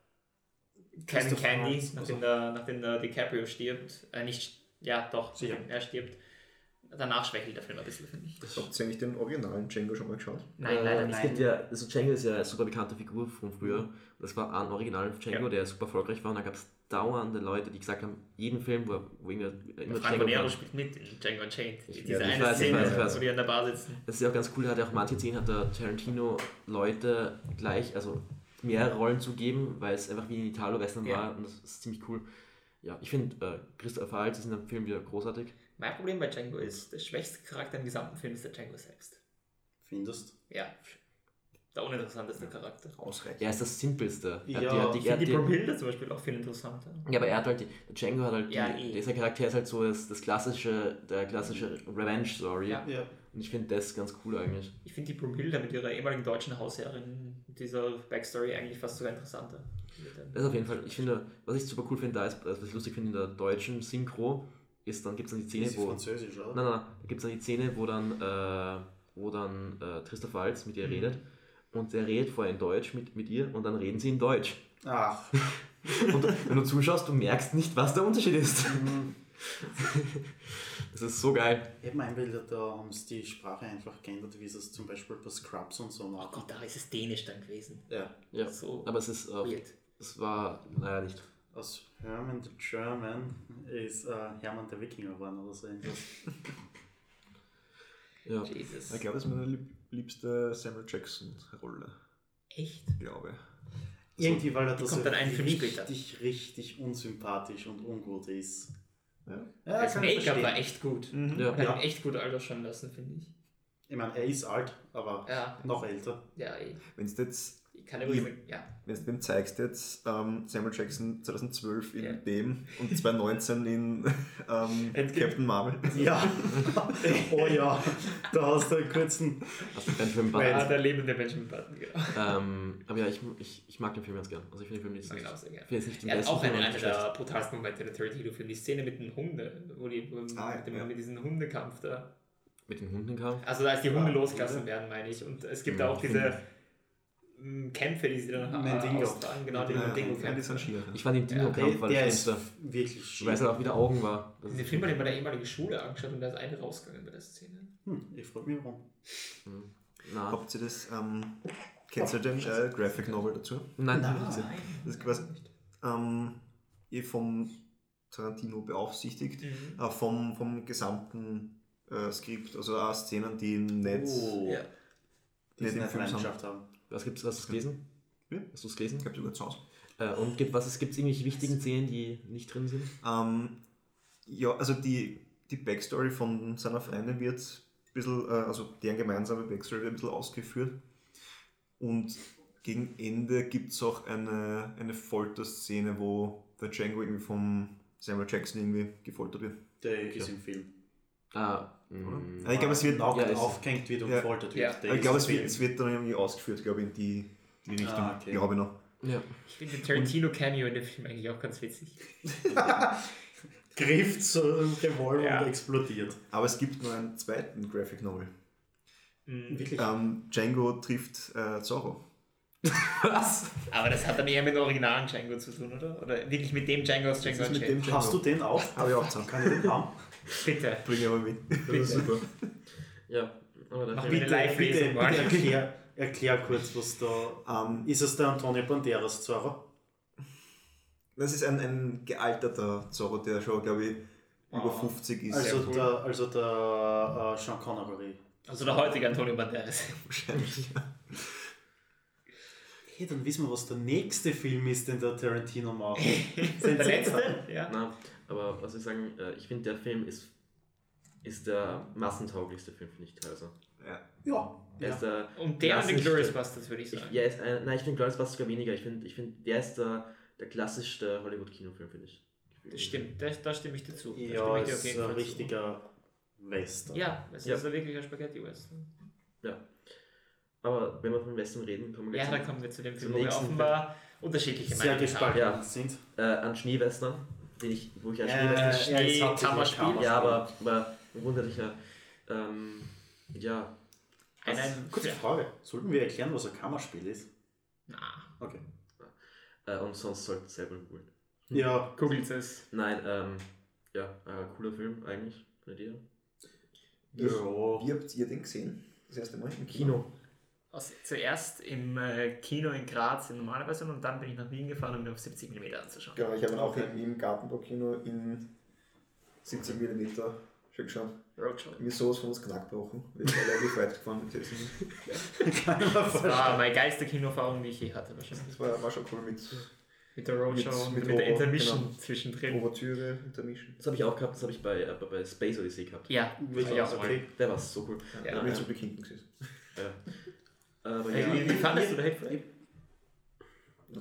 Kevin Christoph Candy, nachdem, also- der, nachdem der DiCaprio stirbt, äh, nicht, ja doch, er stirbt. Danach schwächelt der Film ein bisschen, finde ich. habt ihr eigentlich den originalen Django schon mal geschaut? Nein, äh, leider Es nicht. gibt ja, also Django ist ja eine super bekannte Figur von früher. Das war ein original Django, Ja. der super erfolgreich war. Und da gab es dauernde Leute, die gesagt haben, jeden Film, wo, wo irgendwie immer Franco Nero kam. spielt mit in Django Unchained. Ich- Diese ja, ich eine weiß, ich Szene, weiß, ich weiß. wo die an der Bar sitzen. Das ist ja auch ganz cool, er hat ja auch manche Szenen hat der Tarantino Leute gleich, also mehrere Rollen zu geben, weil es einfach wie ein Italo-Western Ja. war und das ist ziemlich cool. Ja, ich finde, äh, Christopher Waltz ist in dem Film wieder großartig. Mein Problem bei Django ist, der schwächste Charakter im gesamten Film ist der Django selbst. Findest Ja, der uninteressanteste Charakter. Ausreichend. Er ist das Simpelste. Er Ja, hat die, er hat Ich die, er die die, Bromhilde zum Beispiel auch viel interessanter. ja, aber er hat halt, die, der Django hat halt, die, Ja, eh. dieser Charakter ist halt so das, das klassische, der klassische Revenge-Story. Ja. Ja. Und ich finde das ganz cool eigentlich. Ich finde die Bromhilde mit ihrer ehemaligen deutschen Hausherrin, mit dieser Backstory eigentlich fast sogar interessanter. Das ist auf jeden Fall, ich finde, was ich super cool finde, da ist, was ich lustig finde in der deutschen Synchro, ist dann gibt es dann die Szene, Ist wo. französisch, oder? Nein, nein, nein. Da gibt es dann die Szene, wo dann, äh, wo dann äh, Christoph Waltz mit ihr redet. Und er redet vorher in Deutsch mit, mit ihr und dann reden sie in Deutsch. Ach, Und wenn du zuschaust, du merkst nicht, was der Unterschied ist. Das ist so geil. ich habe mein Bild, da haben sie die Sprache einfach geändert, wie es zum Beispiel bei Scrubs und so Oh machen. Gott, da ist es Dänisch dann gewesen. Ja, Ja. So Aber es ist, äh, weird. es war, naja, nicht. Aus Herman the German ist äh, Hermann der Wikinger geworden oder so. irgendwas. Ja. Jesus. Ich glaube, das ist meine lieb liebste Samuel Jackson-Rolle, Echt? glaube ich. Irgendwie, weil er das Film später. richtig, richtig unsympathisch und ungut ist. Ja. Ja, Das ich Make-up war echt gut. Mhm. Ja. Hat Ja. echt gut alterschauen lassen, finde ich. Ich meine, er ist alt, aber Ja, noch älter. ja, eh. Wenn du jetzt ich kann übrigens sagen, ja. Wenn du dem zeigst jetzt ähm, Samuel Jackson 2012 in Ja. dem und 2019 in ähm, Endgame. Captain Marvel. Ja. oh ja, da hast du einen kurzen. Hast du Benjamin Weil- Button? Der lebende Benjamin Button, genau. Ähm, aber ja, ich, ich, ich mag den Film ganz gern. Also ich finde den Film nicht, ihn auch sehr gern. ich finde jetzt nicht den Er hat besten auch Film, einen, einer nicht der brutalsten Momente der Tarantino-Film. Die Szene mit den Hunden, wo die wo Ah, mit, dem, ja. mit diesem Hundekampf da. Mit den Hunden kam. Also als die Hunde Ja, losgelassen werden, meine ich. Und es gibt Ja, auch diese Kämpfe, die sie dann Mandingo. austragen. Genau, sind schier. Ich fand den Dino-Kampf war der ist wirklich Weil es schön. auch wieder Augen war. Das Den Film habe ich bei der ehemaligen Schule angeschaut und da ist eine rausgegangen bei der Szene. Hm, ich frage mich warum. Hm. Na, Habt ihr das, ähm, kennt ihr den äh, Graphic Novel dazu? nein, Nein. gesehen. Das ist quasi ähm, eh vom Tarantino beaufsichtigt, Mhm. äh, vom, vom gesamten äh, Skript, also auch Szenen, die nicht. Oh, Ja. die Nicht sie im Film sind. haben. Was gibt's, hast du es gelesen? Ja. Hast du es gelesen? Ich habe sogar zu Hause. Äh, und gibt was es irgendwelche wichtigen Szenen, die nicht drin sind? Ähm, ja, also die, die Backstory von seiner Freundin wird ein bisschen, äh, also deren gemeinsame Backstory wird ein bisschen ausgeführt. Und gegen Ende gibt es auch eine, eine Folterszene, wo der Django irgendwie vom Samuel Jackson irgendwie gefoltert wird. Der ist im Film. Ah, mh, Ja, ich glaube, es wird, Nackt ja, aufgehängt wird und Ja. gefoltert Ja. wird. Der ich glaube, es wird, es wird dann irgendwie ausgeführt, glaube ich, in die, die Richtung, Ah, okay. glaube ich noch. ja. Ich finde den Tarantino-Cameo in dem Film eigentlich auch ganz witzig. Griff zum Revolver Ja. und explodiert. Aber es gibt noch einen zweiten Graphic Novel. Mhm. Wirklich? Ähm, Django trifft äh, Zorro. Was? Aber das hat dann eher mit dem originalen Django zu tun, oder? Oder wirklich mit dem Django aus Django Unchained? Hast du den auch? Habe ich auch zusammen. Kann ich den haben? Bitte. Bring ich aber mit. Das ist super. Ja, aber Mach Film, bitte. Live-Lesung, bitte, bitte erklär, erklär kurz, was da... Ähm, Ist es der Antonio Banderas Zorro? das ist ein, ein gealterter Zorro, der schon, glaube ich, über Ah. 50 ist. Also cool. der, also der äh, Sean Connery. Also der heutige Antonio Banderas. Wahrscheinlich. Hey, dann wissen wir, was der nächste Film ist, den der Tarantino macht. Der letzte? Ja. Na, aber was ich sagen, äh, ich finde, der Film ist, ist der massentauglichste Film, finde ich teilweise. Ja. Ja. Er ja. ist der, Und der und den Glorious Bastards, würde ich Ich, sagen. ja, ist ein, nein, ich finde Glorious sogar weniger. Ich finde, ich find, der ist der, der klassischste Hollywood-Kinofilm, finde ich. Das stimmt, da, da stimme ich dir zu. Da Ja, ich dir ist ein zu. richtiger Western. Ja, es Ja. ist ein wirklicher Spaghetti-Western. Aber wenn wir von Western reden, kommen wir Ja, gleich da kommen wir zu dem Film, wo wir offenbar unterschiedliche Sehr Meinungen gespalten Ja. sind. äh, an Schneewestern, den ich, wo ich als Äh, ja, jetzt hat sich Kammerspiel, Kammerspiel. Ja, aber, aber ein wunderlicher, ähm, ja, Ein, was- ein, Kurze Frage. Sollten wir erklären, was ein Kammerspiel ist? Na, Okay. äh, und sonst sollte es selber googeln. Ja, googelt es. Nein, ähm, ja, äh, cooler Film eigentlich, findet ihr? ja. Wie habt ihr den gesehen? Das erste Mal im Kino. Aus, zuerst im äh, Kino in Graz in normaler Version und dann bin ich nach Wien gefahren, um mir auf 70 mm anzuschauen. Genau, ich habe ihn auch Okay. im, Gartenbaukino in 70 mm schon geschaut. Roadshow. Mir ist sowas von was knack gebrochen. Wir sind relativ weit gefahren ich Das war meine geilste Kinoerfahrung, die ich je hatte, wahrscheinlich. Das war, war schon cool mit Mit der Roadshow Mit- und mit mit, der Robo, Intermission genau. zwischendrin. Ouvertüre, Intermission. Das habe ich auch gehabt, das habe ich bei, äh, bei Space Odyssey gehabt. Ja, Wirklich? ja, Okay. Der war so cool. Ja, Ja, ja. mir zum Glück hinten. Ja. Aber Hey, ja, wie, wie fandest du Hateful Eight?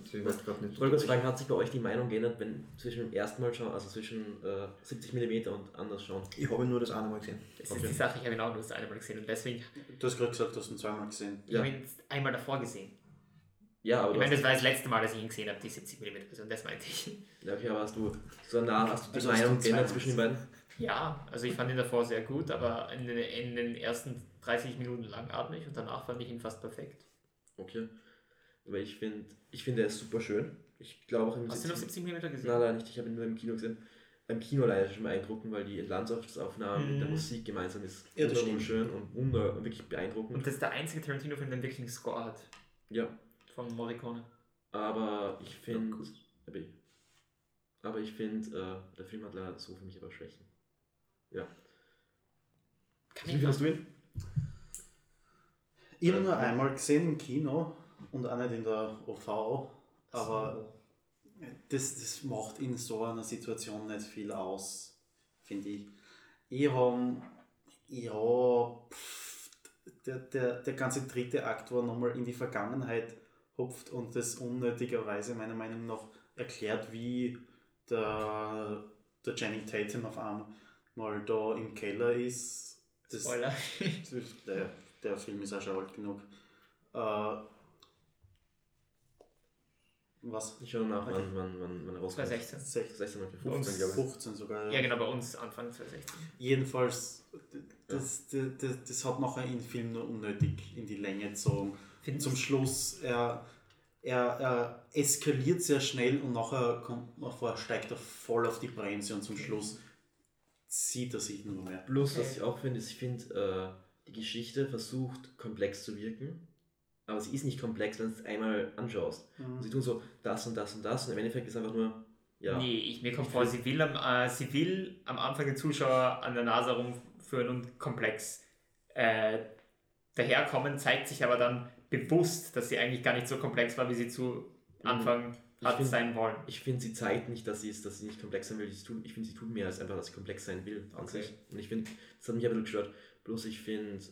Ich weiß gerade nicht. ich wollte kurz fragen, hat sich bei euch die Meinung geändert, wenn zwischen dem ersten Mal schauen, also zwischen äh, 70 mm und anders schauen? Ich habe nur das eine Mal gesehen. Das Okay. ist die Sache, ich habe ihn auch nur das eine Mal gesehen und deswegen, Du hast gerade gesagt, du hast ihn zweimal gesehen. ich Ja. habe ihn einmal davor gesehen. Ja, aber Ich meine, das war das letzte Mal, dass ich ihn gesehen habe, die 70 mm Version, das meinte ich. ja, okay, aber hast du so nah, hast du die Also Meinung geändert zwischen den beiden? Ja, also ich fand ihn davor sehr gut, aber in den, in den ersten 30 Minuten langatmig und danach fand ich ihn fast perfekt. Okay. Aber ich finde, ich finde, er ist super schön. Ich glaube auch im Hast du ihn auf 70 mm gesehen? Nein, leider nicht. Ich habe ihn nur im Kino gesehen. Beim Kino leider schon beeindruckend, weil die Landschaftsaufnahme mit der Mhm. Musik gemeinsam ist Ja, das wunderschön und wunder wirklich beeindruckend. Und das ist der einzige Tarantino-Film, der wirklich einen Score hat. ja, Von Morricone. aber ich finde, gut. aber ich, aber ich finde, äh, der Film hat leider so für mich aber Schwächen. Ja. Kann Wie findest du ihn? Ich habe nur einmal gesehen im Kino und auch nicht in der OV, aber das, das macht in so einer Situation nicht viel aus, finde ich. Ich habe, ja, pff, der, der, der ganze dritte Akt war nochmal in die Vergangenheit hupft und das unnötigerweise meiner Meinung nach erklärt, wie der, der Channing Tatum auf einmal da im Keller ist. Das, Spoiler. der, der Film ist auch schon alt genug. Äh, was? Ich schaue nach, Okay. wann, wann, wann, wann rauskommt. 2016. 16, 16 okay. Bei uns 15, glaube ich. 15 sogar. Ja, genau, bei uns Anfang 2016. Jedenfalls, das, das, das, das hat nachher in den Film nur unnötig in die Länge gezogen. Findest Zum Schluss, er, er, er eskaliert sehr schnell und nachher kommt man vor, steigt er voll auf die Bremse und zum Schluss sieht er sich nur mehr. Plus, was ich auch finde, ist, ich finde, äh, die Geschichte versucht komplex zu wirken, aber sie ist nicht komplex, wenn du es einmal anschaust. Mhm. Und sie tun so das und das und das und im Endeffekt ist einfach nur, ja, Nee, ich, mir kommt vor, sie will, am, äh, sie will am Anfang den Zuschauer an der Nase rumführen und komplex äh, daherkommen, zeigt sich aber dann bewusst, dass sie eigentlich gar nicht so komplex war, wie sie zu Anfang Ich hat find- sein wollen. ich finde, sie zeigt nicht, dass sie, ist, dass sie nicht komplex sein will. Tut, ich finde, sie tut mehr als einfach, dass sie komplex sein will an Okay. sich. Und ich finde, das hat mich ein bisschen gestört. Bloß ich finde,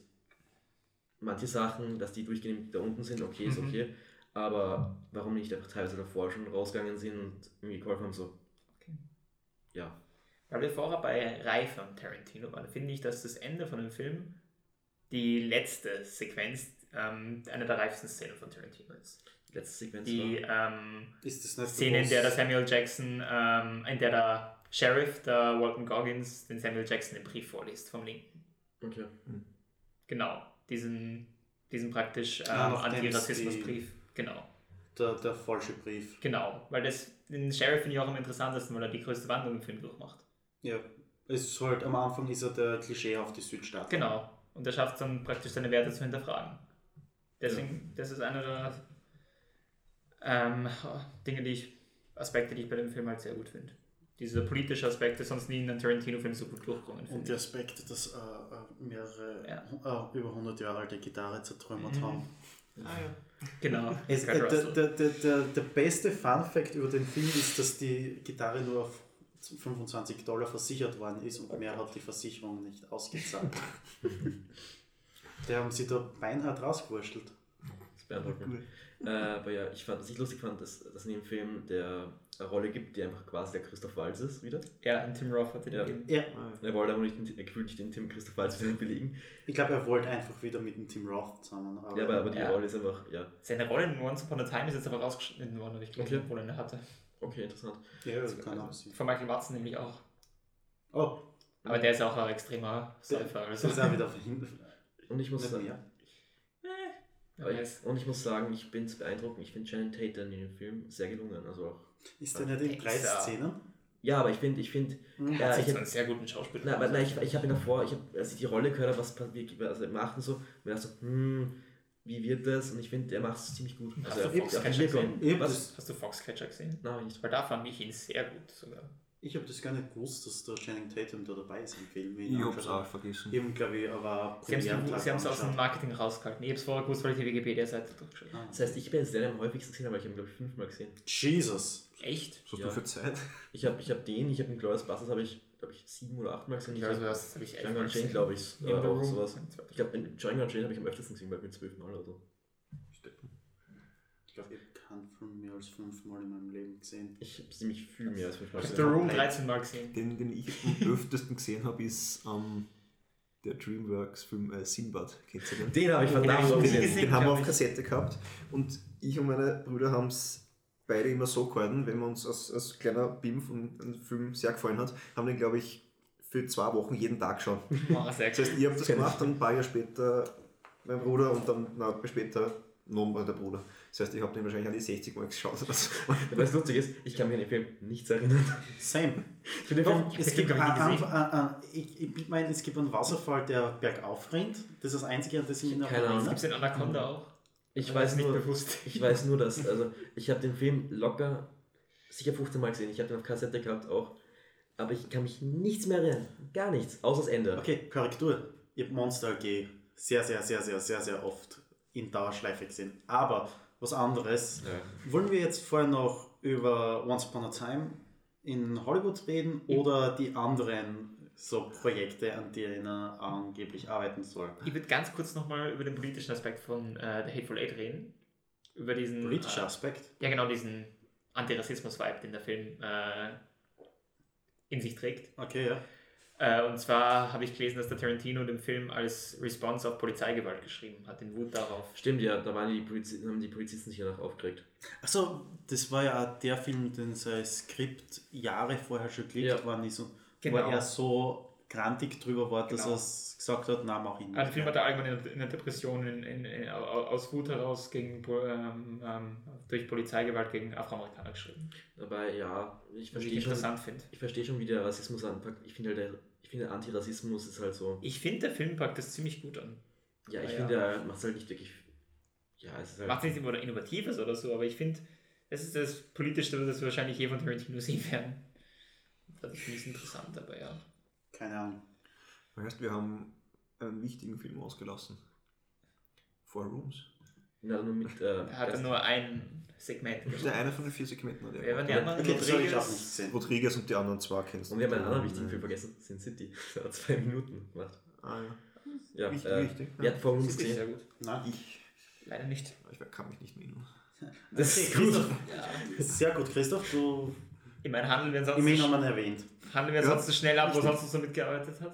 manche Sachen, dass die durchgehend da unten sind, okay, ist Mhm. okay. Aber warum nicht einfach teilweise davor schon rausgegangen sind und irgendwie geholfen haben, so. Okay. Ja. Weil wir vorher bei Rai von Tarantino waren, finde ich, dass das Ende von dem Film die letzte Sequenz ähm, eine der reifsten Szenen von Tarantino ist. Die letzte Sequenz Die ähm, Ist das nicht Szene, in der der Samuel Jackson, ähm, in der der Sheriff, der Walton Goggins, den Samuel Jackson den Brief vorliest vom Linken. Okay. Genau, diesen, diesen praktisch ähm, Ah, Antirassismusbrief. Genau, der, der falsche Brief? genau. Weil das, den Sheriff finde ich auch am interessantesten, weil er die größte Wandlung im Film durchmacht. Ja. Es ist halt, am Anfang ist er der klischeehafte Südstaat. Genau. Und er schafft es dann praktisch seine Werte zu hinterfragen. Deswegen, das ist einer der ähm, Dinge, die ich, Aspekte, die ich bei dem Film halt sehr gut finde. Diese politische Aspekte sonst nie in einem Tarantino-Film so gut durchkommen. Und der. Aspekt, dass äh, äh, mehrere Ja. äh, über 100 Jahre alte Gitarre zertrümmert Mhm. haben. Genau. Es, äh, der, der, der, der, beste Fun-Fact über den Film ist, dass die Gitarre nur auf 25 Dollar versichert worden ist und mehr hat die Versicherung nicht ausgezahlt. Die haben sie da beinhart rausgewurschtelt. Das beeindruckt mich. Äh, aber ja, ich fand, was ich lustig fand, dass, dass in dem Film der eine Rolle gibt, die einfach quasi der Christoph Waltz ist wieder. Ja, und Tim Roth hat den Ja. gegeben. Ja, Er wollte aber nicht, den, er gefühlt nicht den Tim Christoph Waltz wieder belegen. ich glaube, er wollte einfach wieder mit dem Tim Roth zusammen. Aber, Ja, aber, aber die Ja. Rolle ist einfach, ja, Seine Rolle in Once Upon a Time ist jetzt aber rausgeschnitten worden, habe ich gelesen, Okay. obwohl er eine hatte. okay, interessant. ja, das kann auch sein. Von Michael Watson nämlich auch. Oh, Aber der ist auch ein extremer Säufer. das Also. ist auch wieder verhindert. Und ich muss sagen, mehr. Jetzt, und ich muss sagen, ich bin beeindruckend. Ich finde Shannon Tatum in dem Film sehr gelungen. Also auch. Ist der nicht in Der ist ja-? Ja, aber ich finde, ich finde, Mhm. ja, hat ich sich hab, einen sehr guten Schauspieler. na, aber, nein, ich, ich habe ihn davor, ich hab, als ich die Rolle gehört habe, was passiert, also er macht und so, mir dachte so, hm, wie wird das? Und ich finde, er macht es ziemlich gut. Hast Also du er- Foxcatcher er- gesehen? Hast du Foxcatcher gesehen? Nein, nicht. Weil da fand ich ihn sehr gut sogar. Ich habe das gar nicht gewusst, dass der Channing Tatum da dabei ist im Film. Ich hab's angeschaut auch habe. vergessen. Ich habe, glaube ich, aber Sie haben es aus dem. Marketing rausgehalten. Ich habe es vorher gewusst, weil ich die Wikipedia-Seite durchgeschaut habe. Ah. Das heißt, ich bin jetzt der, am häufigsten gesehen habe, weil ich habe ihn, glaube ich, fünfmal gesehen. Jesus. Echt? Was hast Ja. du für Zeit? Ich habe ich hab den, ich habe den Glorious Bastards, habe ich, glaube ich, sieben oder achtmal gesehen. Ich Ich weiß, habe habe ich Django Unchained, gesehen. glaube ich, äh, auch sowas. Ich glaube, Django Unchained habe ich am öftesten gesehen, weil mit zwölf Mal oder so. Film mehr als fünfmal in meinem Leben gesehen. Ich habe ziemlich viel mehr als fünfmal Ich habe gesehen. The Room 13 Mal gesehen. Den, den ich am öftesten gesehen habe, ist ähm, der Dreamworks-Film äh, Sinbad. Kennt ihr den? Den habe ich Den verdammt nie gesehen. gesehen. Den haben wir auf. Kassette gehabt und ich und meine Brüder haben es beide immer so gehalten, wenn wir uns als, als kleiner Bimf und ein Film sehr gefallen hat, haben den, glaube ich, für zwei Wochen jeden Tag geschaut. Sehr Das heißt, ich habe das gemacht, dann ein paar Jahre später mein Bruder und dann na, später nochmal der Bruder. Das heißt, ich habe den wahrscheinlich an die 60 Mal geschaut. oder so. Aber das Lustige ist, ich kann mich an den Film nichts erinnern. Same. Ich Doch, es gibt, gesehen. ein, ein, ich, ich meine, es gibt einen Wasserfall, der bergauf rennt. Das ist das Einzige, an das ich mich noch Keine Ahnung. Gibt erinnere. es den Anaconda auch? ich War weiß nur, bewusst. ich weiß nur, dass, also ich habe den Film locker, sicher 15 Mal gesehen. Ich habe den auf Kassette gehabt auch. Aber ich kann mich nichts mehr erinnern. Gar nichts, außer das Ende. Okay, Korrektur. Ich habe Monster AG sehr, sehr, sehr, sehr, sehr, sehr oft in Dauerschleife gesehen. Aber was anderes. Ja. Wollen wir jetzt vorher noch über Once Upon a Time in Hollywood reden oder die anderen so Projekte, an denen er angeblich arbeiten soll? Ich würde ganz kurz nochmal über den politischen Aspekt von äh, The Hateful Eight reden. über diesen. Britischer äh, Aspekt. Ja, genau, diesen Antirassismus-Vibe, den der Film äh, in sich trägt. Okay, ja. Äh, und zwar habe ich gelesen, dass der Tarantino den Film als Response auf Polizeigewalt geschrieben hat, in Wut darauf. Stimmt, ja, da waren die, Polizi haben die Polizisten sich danach aufgeregt. Achso, das war ja der Film, den sein Skript Jahre vorher schon gelegt Ja. ist und Genau. wo er so grantig drüber war, dass Genau. er es gesagt hat, na mach ich nicht. Also der Film hat er allgemein in, der Depression in, in, in, au- aus Wut heraus gegen, ähm, ähm, durch Polizeigewalt gegen Afroamerikaner geschrieben. Dabei, ja, ich Was ich verstehe schon, interessant finde. ich verstehe schon, wie der Rassismus anpackt. Ich finde halt, der, finde Antirassismus ist halt so. Ich finde, der Film packt das ziemlich gut an. Ja, ich Ja, finde, er macht es halt nicht wirklich. Ja, es ist halt. Macht es nicht immer Innovatives oder so, aber ich finde, das ist das Politischste, das wir wahrscheinlich je von Tarantino sehen werden. Das finde ich interessant, aber ja. Keine Ahnung. Heißt, wir haben einen wichtigen Film ausgelassen. Four Rooms. Na, nur mit. Äh, Er hat nur ein Segment. Das ist der eine von den vier Segmenten. oder? Wer waren die anderen? Okay, ich Rodriguez? Rodriguez und die anderen zwei kennst Und wir haben einen anderen wichtigen Film vergessen: Sin City. Der hat zwei Minuten gemacht. Ah, ja. Ja, Wichtig, äh, wichtig. Hat vor uns sehr gesehen? gut. Na, Ich, Leider nicht. ich kann mich nicht erinnern. Das Okay, ist gut. Ja. sehr gut, Christoph. Du Ich meine, handeln wir ansonsten, haben wir ihn erwähnt. handeln wir Ja. ansonsten schnell ab, wo sonst so mitgearbeitet hat?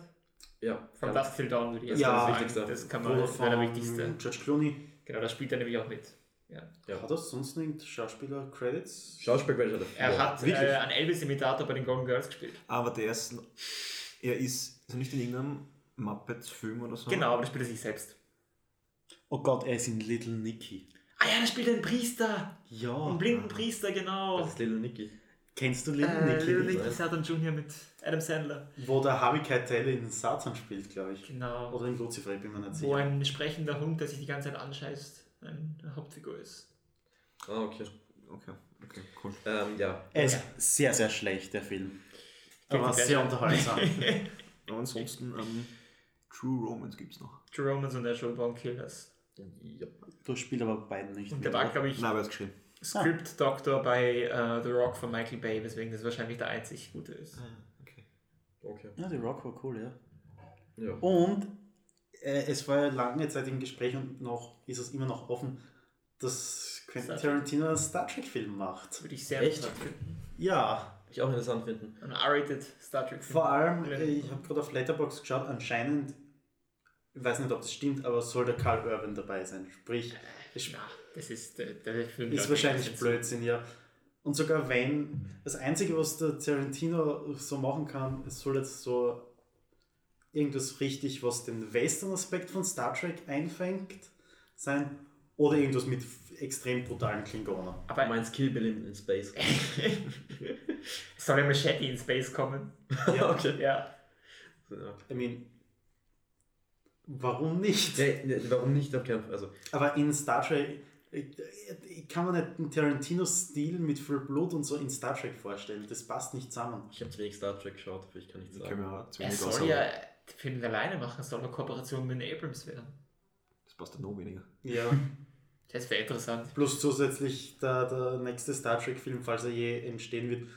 Ja, From ja. Dusk Till Dawn würde ich jetzt Ja, das Wichtigste. Das kann man, das wäre der von wichtigste. George Clooney. Genau, da spielt er nämlich auch mit. Ja. Ja. Hat er sonst irgendeinen Schauspieler-Credits? Schauspielcredit hat Er hat Wirklich? äh, einen Elvis-Imitator bei den Golden Girls gespielt. Aber der ist. Er ist, ist er nicht in irgendeinem Muppets-Film oder so. Genau, aber da spielt er sich selbst. Oh Gott, er ist in Little Nicky. Ah ja, da spielt er einen Priester. Ja. Einen blinden Priester, genau. Das ist Little Nicky. Kennst du Little Äh, Nicky? Little Nicky Saturn Jr. mit Adam Sandler. Wo der Harvey Keitel in Satan spielt, glaube ich. Genau. Oder in Lucifer, ich bin mir nicht Wo sicher. ein sprechender Hund, der sich die ganze Zeit anscheißt, eine Hauptfigur ist. Ah, okay. Okay, okay, cool. Ähm, ja. Er ist Ja. sehr, sehr schlecht, der Film. Guilty Aber sehr unterhaltsam. Aber ansonsten, ähm, True Romance gibt es noch. True Romance und Natural Born Killers. ja. du spielst aber beiden nicht. Und der war, glaube ich, Nein, wer ist geschrieben? Script Doctor bei äh, The Rock von Michael Bay, weswegen das wahrscheinlich der einzig gute ist. Okay. Okay. Ja, die Rock war cool, ja. Ja. Und äh, es war ja lange Zeit im Gespräch und noch ist es immer noch offen, dass Quentin Star Trek. Tarantino einen Star Trek-Film macht. Würde ich sehr Echt? interessant finden. Ja, Ich auch interessant finden. Ein R-rated Star Trek. vor allem, Ja. äh, ich habe gerade auf Letterboxd geschaut, anscheinend, ich weiß nicht, ob das stimmt, aber soll der Carl Urban dabei sein. Sprich, Na, das ist Film. ist wahrscheinlich Blödsinn, ja. Und sogar wenn, das Einzige, was der Tarantino so machen kann, es soll jetzt so irgendwas richtig, was den Western-Aspekt von Star Trek einfängt, sein, oder irgendwas mit extrem brutalen Klingonen. Aber Du meinst Kill Bill in, Space. soll ein Machete in Space kommen? Ja, okay. Ja. I mean, warum nicht? Nee, nee, warum nicht? Auf keinen Fall. Also, Aber in Star Trek äh, äh, kann man nicht einen Tarantino-Stil mit viel Blut und so in Star Trek vorstellen. Das passt nicht zusammen. ich habe zu wenig Star Trek geschaut, aber ich kann nicht Ich sagen. kann mir Er soll aussagen. ja den Film alleine machen, es soll eine Kooperation mit den Abrams werden. Das passt ja noch weniger. Ja. Das wäre interessant. Plus zusätzlich der, der nächste Star Trek-Film, falls er je entstehen wird,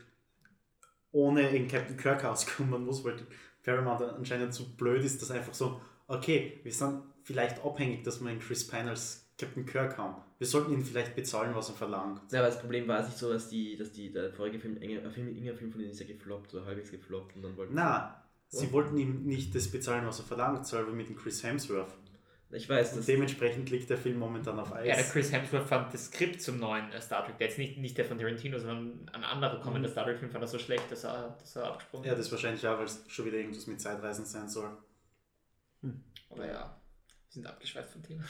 ohne in Captain Kirk auskommen muss, weil Paramount anscheinend zu blöd ist, dass einfach so, okay, wir sind vielleicht abhängig, dass wir einen Chris Pine als Captain Kirk haben. Wir sollten ihn vielleicht bezahlen, was er verlangt. Ja, aber das Problem war es nicht so, dass die, dass die, der vorige Film, ein Film, irgendein Film von denen ist ja gefloppt oder halbwegs gefloppt und dann wollten Na, sie Ja. wollten ihm nicht das bezahlen, was er verlangt, sondern mit dem Chris Hemsworth. Ich weiß, Und das dementsprechend liegt der Film momentan auf Ja, der Eis. Chris Hemsworth fand das Skript zum neuen äh, Star Trek, der jetzt nicht, nicht der von Tarantino, sondern ein anderer kommender Star Trek-Film fand er so schlecht, dass er, dass er abgesprungen Ja, das wahrscheinlich auch, weil es schon wieder irgendwas mit Zeitreisen sein soll. Aber ja, wir sind abgeschweift vom Thema.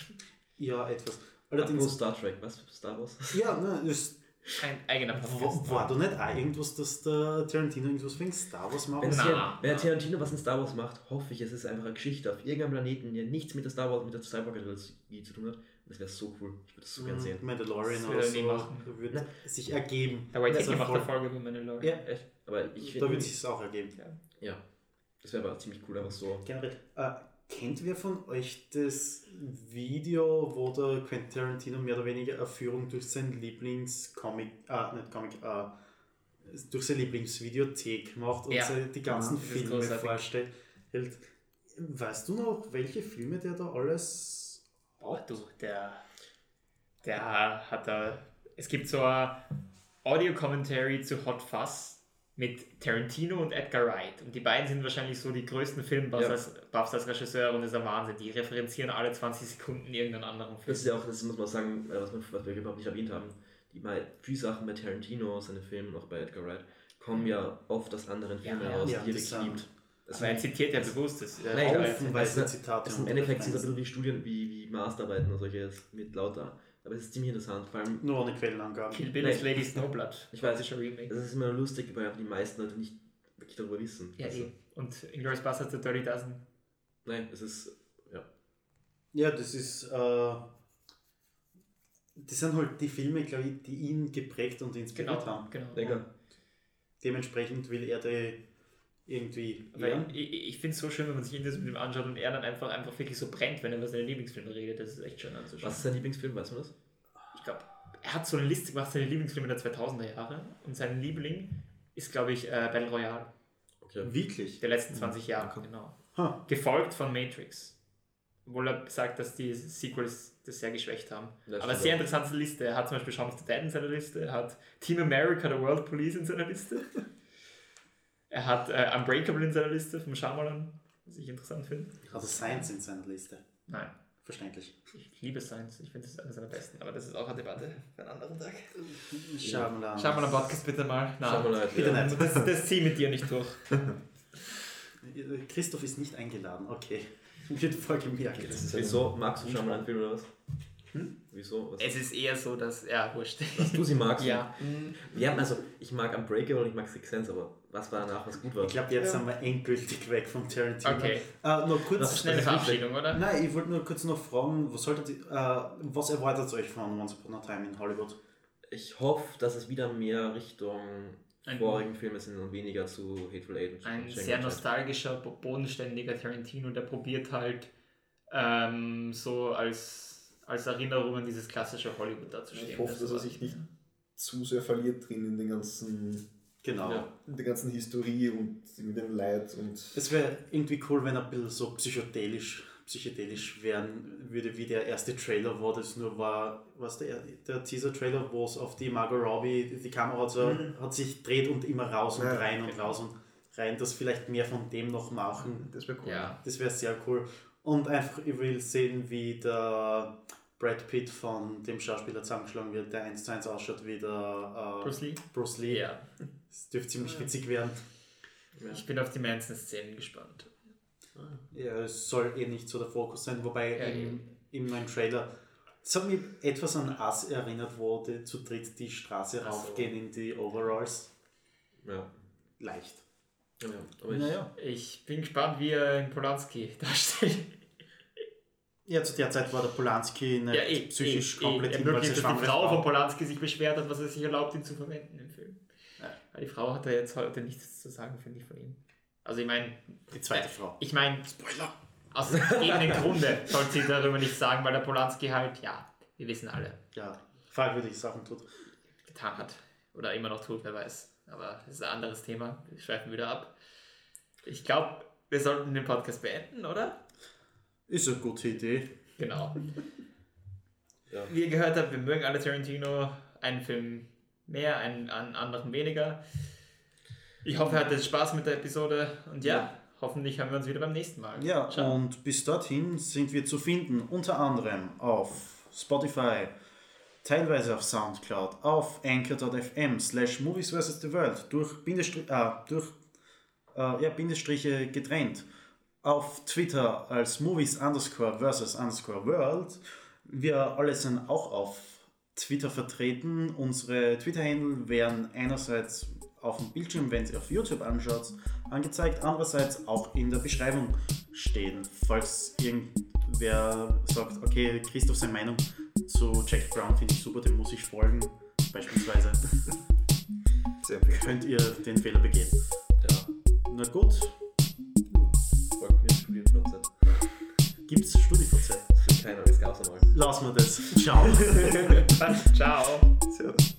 Ja, etwas. Apropos Allerdings, Star Trek, was? Star Wars? ja, ne, das Ein eigener Podcast. War, war da nicht auch irgendwas, dass der Tarantino irgendwas wegen Star Wars macht? Wenn, Na, wenn na. Tarantino was in Star Wars macht, hoffe ich, es ist einfach eine Geschichte auf irgendeinem Planeten, der nichts mit der Star Wars, mit der Skywalker-Trilogie zu tun hat. Das wäre so cool. Ich würde das so gern sehen. Mandalorian Das oder er so machen. wird Na, sich ergeben. Der White Das ist macht eine Folge über Mandalorian. Ja, Echt? Aber ich da finde. wird sich auch ergeben. Ja. Das wäre aber ziemlich cool, einfach so. Generell, äh, kennt wer von euch das Video, wo der Quentin Tarantino mehr oder weniger eine Führung durch sein Lieblingscomic, äh, nicht Comic, äh, durch seine Lieblingsvideothek macht und Ja. die ganzen ist Filme vorstellt? Weißt du noch, welche Filme der da alles Oh, du, der. der hat da. Es gibt so ein Audio-Commentary zu Hot Fuzz mit Tarantino und Edgar Wright. Und die beiden sind wahrscheinlich so die größten Filmbuffs Ja. als, Buffs als Regisseur und das ist ein Wahnsinn. Die referenzieren alle 20 Sekunden irgendeinen anderen Film. Das ist ja auch, das muss man sagen, äh, was, wir, was wir überhaupt nicht erwähnt haben. Die mal viele Sachen bei Tarantino, seine Filme, auch bei Edgar Wright, kommen ja oft aus anderen Filmen Ja, raus, ja, die er das, wirklich liebt. Das Aber er zitiert ja bewusst das. Nein, Edgar aber Wright. Haufenweise es- Zitate. Das ist und Im Endeffekt sind es Referenzen. ein bisschen wie Studien, wie, wie Masterarbeiten und solches mit lauter. Aber es ist ziemlich interessant. Vor allem, Nur ohne Quellenangaben. Kill Bill Nein. ist Lady Snowblood. Ich weiß. Das ist ein Remake. es ist immer lustig, weil einfach die meisten Leute nicht wirklich darüber wissen. Ja, Also, eh. Und Inglourious Basterds, The Dirty Dozen. Nein, es ist, ja. Ja, das ist. Äh, das sind halt die Filme, glaube ich, die ihn geprägt und inspiriert Genau, haben. genau. Lecker. Dementsprechend will er die irgendwie. Weil ich, ich finde es so schön, wenn man sich Interviews mit ihm anschaut und er dann einfach, einfach wirklich so brennt, wenn er über seine Lieblingsfilme redet. Das ist echt schön anzuschauen. Was ist dein Lieblingsfilm, weißt du das? Ich glaube, er hat so eine Liste gemacht, seine Lieblingsfilme der 2000er Jahre. Und sein Liebling ist, glaube ich, äh, Battle Royale. Okay. Wirklich? Der letzten 20 Jahre, Okay. genau. Ha. Gefolgt von Matrix. Obwohl er sagt, dass die Sequels das sehr geschwächt haben. Ja, Aber sehr interessante Liste. Er hat zum Beispiel Shaun of the Dead in seiner Liste. Er hat Team America, The World Police in seiner Liste. er hat äh, Unbreakable in seiner Liste vom Shyamalan, was ich interessant finde. Also Science in seiner Liste. Nein, Verständlich. ich liebe Science. Ich finde, das ist einer seiner besten. Aber das ist auch eine Debatte für einen anderen Tag. Shyamalan. Shyamalan Podcast bitte mal. Nein, Shyamalan, Bitte ja. nicht. das, das zieh mit dir nicht durch. Christoph ist nicht eingeladen, okay. Wird voll gemerkt. Wieso magst du einen Film oder was? Wieso? Was, Es ist eher so, dass. Ja, wurscht. was du sie magst? Ja. Wir haben also, ich mag Unbreakable und ich mag Six Sense, aber was war danach, was gut war? Ich glaube, jetzt sind wir endgültig weg vom Tarantino. Okay. Äh, noch kurz. Das ist Schnelle Verabschiedung, oder? Nein, ich wollte nur kurz noch fragen, was, solltet ihr, äh, was erwartet euch von Once Upon a Time in Hollywood? Ich hoffe, dass es wieder mehr Richtung Ein- vorigen Filme sind und weniger zu Hateful Eight. und Ein Django sehr nostalgischer, bo- bodenständiger Tarantino, der probiert halt ähm, so als, als Erinnerung an dieses klassische Hollywood dazustehen. Ich hoffe, Das dass er sich nicht zu sehr verliert drin in den ganzen, Genau. Ja. in der ganzen Historie und in dem Leid und Es wäre irgendwie cool, wenn er ein bisschen so psychedelisch, psychedelisch werden würde, wie der erste Trailer war. Das nur war, was der, der Teaser-Trailer, wo es auf die Margot Robbie, die Kamera hat, so, hat sich dreht und immer raus und Ja, rein und genau. raus und rein. Das vielleicht mehr von dem noch machen. das wäre cool. Ja, Das wäre sehr cool. Und einfach, ich will sehen, wie der Brad Pitt von dem Schauspieler zusammengeschlagen wird, der 1 zu 1 ausschaut wie der äh, Bruce Lee? Bruce Lee. Ja. Das dürfte ziemlich witzig werden. Ja. Ich bin auf die Manson-Szenen gespannt. Ja, es soll eh nicht so der Fokus sein, wobei Ja, im, im neuen Trailer. Das hat mich etwas an Ass erinnert, wo die zu dritt die Straße Ach so. raufgehen in die Overalls. Ja. Leicht. ja. Aber ich, Naja. Ich bin gespannt, wie er in Polanski darstellt. Ja, zu der Zeit war der Polanski nicht Ja, eh, psychisch eh, komplett eh. hin, weil sie dass die Frau von Polanski sich beschwert hat, was er sich erlaubt, ihn zu verwenden im Film. Ja. Weil die Frau hat da jetzt heute nichts zu sagen, finde ich, von ihm. Also ich meine, Die zweite Frau. ich meine, aus irgendeinem Grunde sollte sie darüber nicht sagen, weil der Polanski halt, ja, wir wissen alle, Ja, fragwürdige Sachen tut. getan hat. Oder immer noch tut, wer weiß. Aber das ist ein anderes Thema. Wir schweifen wieder ab. Ich glaube, wir sollten den Podcast beenden, oder? Ist eine gute Idee. Genau. Ja. Wie ihr gehört habt, wir mögen alle Tarantino. Einen Film mehr, einen, einen anderen weniger. Ich hoffe, ihr hattet Spaß mit der Episode. Und ja, hoffentlich hören wir uns wieder beim nächsten Mal. Ja, Ciao. und bis dorthin sind wir zu finden, unter anderem auf Spotify, teilweise auf Soundcloud, auf anchor.fm slash movies vs. the world, durch, Bindestrich, äh, durch äh, ja, Bindestriche getrennt, auf Twitter als movies underscore versus underscore world. Wir alle sind auch auf Twitter vertreten. Unsere Twitter-Handle werden einerseits auf dem Bildschirm, wenn ihr auf YouTube anschaut, angezeigt, andererseits auch in der Beschreibung stehen. Falls irgendwer sagt, okay, Christoph seine Meinung zu Jack Brown finde ich super, dem muss ich folgen, beispielsweise, sehr könnt ihr den Fehler begehen. ja. Na gut, Studieren Prozent. gibt's StudiVZ? Ist keiner, das gab's einmal. Lassen wir das. Ciao. Ciao. Servus.